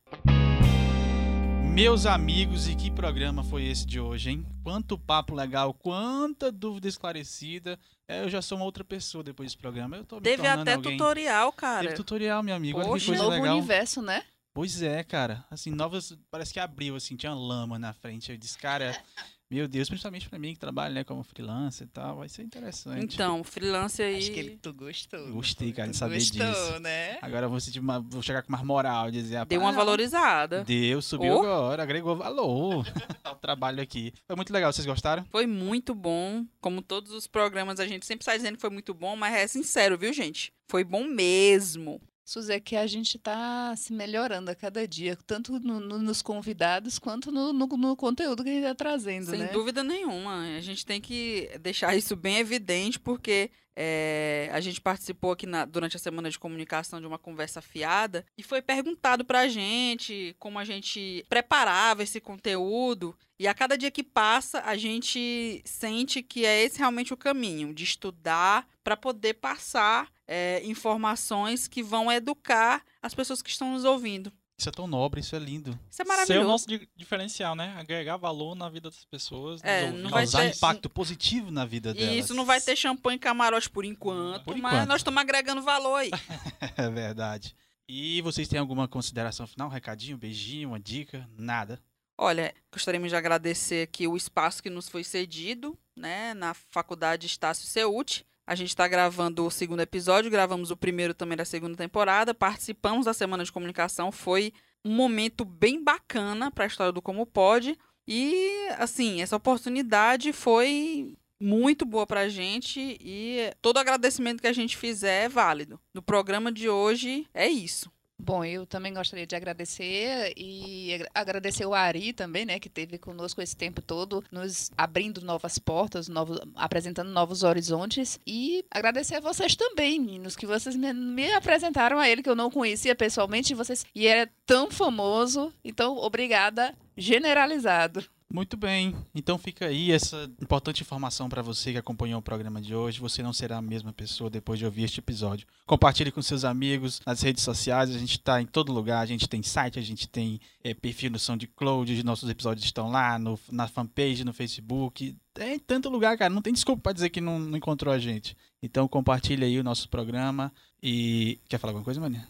S1: Meus amigos, e que programa foi esse de hoje, hein? Quanto papo legal, quanta dúvida esclarecida. É, eu já sou uma outra pessoa depois desse programa. Eu tô me
S2: Teve até
S1: alguém.
S2: tutorial, cara.
S1: Teve tutorial, meu amigo. Olha que
S2: Poxa,
S1: coisa
S4: Novo
S1: legal.
S4: universo, né?
S1: Pois é, cara. Assim, novas. Parece que abriu, assim, tinha lama na frente. Eu disse, cara, meu Deus, principalmente pra mim que trabalha, né, como freelancer e tal, vai ser interessante.
S2: Então, freelance aí.
S4: Acho que ele, tu gostou.
S1: Gostei, cara, de saber
S4: gostou,
S1: disso.
S4: né?
S1: Agora eu vou, sentir uma, vou chegar com mais moral e dizer.
S2: Deu uma
S1: "Rapaz,
S2: valorizada.
S1: Deu, subiu
S2: Oh.
S1: agora, agregou valor (laughs) ao trabalho aqui. Foi muito legal, vocês gostaram?
S2: Foi muito bom. Como todos os programas, a gente sempre sai dizendo que foi muito bom, mas é sincero, viu, gente? Foi bom mesmo.
S4: Suzy, é que a gente tá se melhorando a cada dia, tanto no- no- nos convidados quanto no, no- conteúdo que a gente tá trazendo,
S2: Sem
S4: né?
S2: dúvida nenhuma. A gente tem que deixar isso bem evidente, porque é, a gente participou aqui na- durante a semana de comunicação de uma conversa fiada e foi perguntado pra gente como a gente preparava esse conteúdo. E a cada dia que passa, a gente sente que é esse realmente o caminho, de estudar para poder passar é, informações que vão educar as pessoas que estão nos ouvindo.
S1: Isso é tão nobre, isso é lindo.
S2: Isso é
S5: Ser o
S2: maravilhoso.
S5: nosso di- diferencial, né? Agregar valor na vida das pessoas.
S2: É, não vai
S1: Causar
S2: ter-
S1: impacto positivo na vida delas.
S2: Isso não vai ter champanhe e camarote por enquanto,
S1: Por
S2: mas
S1: enquanto.
S2: nós estamos agregando valor aí. (laughs)
S1: É verdade. E vocês têm alguma consideração final? Um recadinho, um beijinho, uma dica? Nada.
S2: Olha, gostaríamos de agradecer aqui o espaço que nos foi cedido, né, na Faculdade Estácio Ceute. A gente está gravando o segundo episódio, gravamos o primeiro também da segunda temporada, participamos da Semana de Comunicação, foi um momento bem bacana para a história do Como Pode. E, assim, essa oportunidade foi muito boa para a gente e todo agradecimento que a gente fizer é válido. No programa de hoje é isso.
S4: Bom, eu também gostaria de agradecer e agra- agradecer o Ari também, né, que esteve conosco esse tempo todo, nos abrindo novas portas, novos, apresentando novos horizontes e agradecer a vocês também, meninos, que vocês me, me apresentaram a ele que eu não conhecia pessoalmente, e vocês e é tão famoso, então obrigada generalizado.
S1: Muito bem. Então fica aí essa importante informação para você que acompanhou o programa de hoje. Você não será a mesma pessoa depois de ouvir este episódio. Compartilhe com seus amigos nas redes sociais. A gente está em todo lugar. A gente tem site, a gente tem eh, perfil no SoundCloud. Os nossos episódios estão lá no, na fanpage, no Facebook. É em tanto lugar, cara. Não tem desculpa para dizer que não, não encontrou a gente. Então compartilhe aí o nosso programa. E. Quer falar alguma coisa, Maria?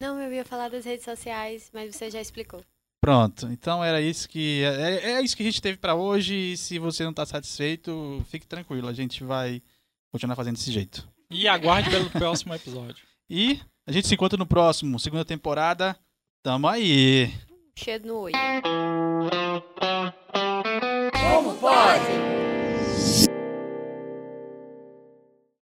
S3: Não, eu ia falar das redes sociais, mas você já explicou.
S1: Pronto, então era isso que é, é isso que a gente teve pra hoje. E se você não tá satisfeito, fique tranquilo, a gente vai continuar fazendo desse jeito.
S5: E aguarde pelo próximo episódio.
S1: E a gente se encontra no próximo, segunda temporada. Tamo aí.
S3: Cheiro no olho.
S2: Como pode?